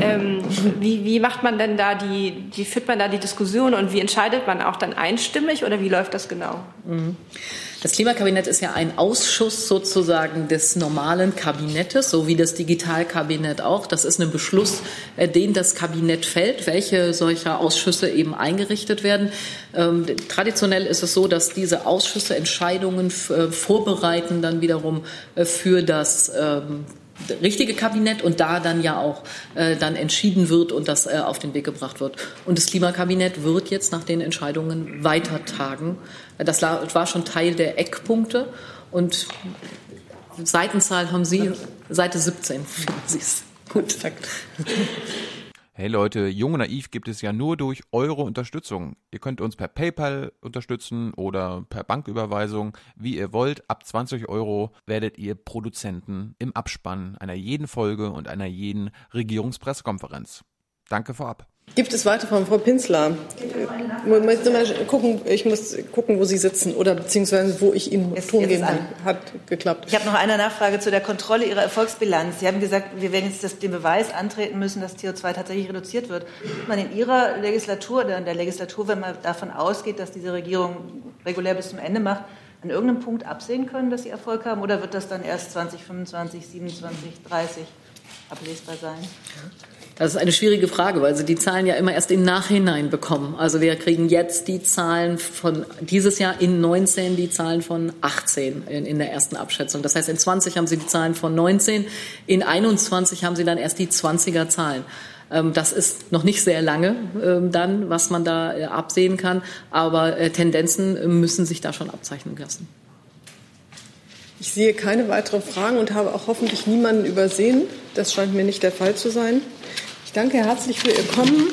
Ähm, wie, wie macht man denn da die, wie führt man da die Diskussion und wie entscheidet man auch dann einstimmig oder wie läuft das genau? Mhm. Das Klimakabinett ist ja ein Ausschuss sozusagen des normalen Kabinettes, so wie das Digitalkabinett auch. Das ist ein Beschluss, äh, den das Kabinett fällt, welche solcher Ausschüsse eben eingerichtet werden. Ähm, traditionell ist es so, dass diese Ausschüsse Entscheidungen äh, vorbereiten, dann wiederum äh, für das ähm, richtige Kabinett und da dann ja auch äh, dann entschieden wird und das äh, auf den Weg gebracht wird. Und das Klimakabinett wird jetzt nach den Entscheidungen weiter tagen. Das war schon Teil der Eckpunkte und Seitenzahl haben Sie, Seite 17 finden Sie es. Gut. Hey Leute, Jung und Naiv gibt es ja nur durch eure Unterstützung. Ihr könnt uns per PayPal unterstützen oder per Banküberweisung, wie ihr wollt. Ab 20 Euro werdet ihr Produzenten im Abspann einer jeden Folge und einer jeden Regierungspressekonferenz. Danke vorab. Gibt es weiter von Frau Pinsler? Ich, gucken, ich muss gucken, wo Sie sitzen oder beziehungsweise wo ich Ihnen jetzt, Ton jetzt geben kann. Hat geklappt. Ich habe noch eine Nachfrage zu der Kontrolle Ihrer Erfolgsbilanz. Sie haben gesagt, wir werden jetzt das, den Beweis antreten müssen, dass CO2 tatsächlich reduziert wird. Hat man in Ihrer Legislatur oder in der Legislatur, wenn man davon ausgeht, dass diese Regierung regulär bis zum Ende macht, an irgendeinem Punkt absehen können, dass Sie Erfolg haben? Oder wird das dann erst 2025, 27, 30? ablesbar sein? Das ist eine schwierige Frage, weil Sie die Zahlen ja immer erst im Nachhinein bekommen. Also wir kriegen jetzt die Zahlen von dieses Jahr in 19, die Zahlen von 18 in, in, der ersten Abschätzung. Das heißt, in 20 haben Sie die Zahlen von 19, in 21 haben Sie dann erst die 20er Zahlen. Ähm, das ist noch nicht sehr lange ähm, dann, was man da äh, absehen kann, aber äh, Tendenzen müssen sich da schon abzeichnen lassen. Ich sehe keine weiteren Fragen und habe auch hoffentlich niemanden übersehen. Das scheint mir nicht der Fall zu sein. Ich danke herzlich für Ihr Kommen.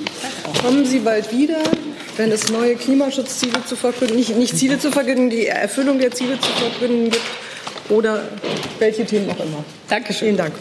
Kommen Sie bald wieder, wenn es neue Klimaschutzziele zu verkünden, nicht, nicht Ziele zu verkünden, die Erfüllung der Ziele zu verkünden gibt oder welche Themen auch immer. Dankeschön. Vielen Dank.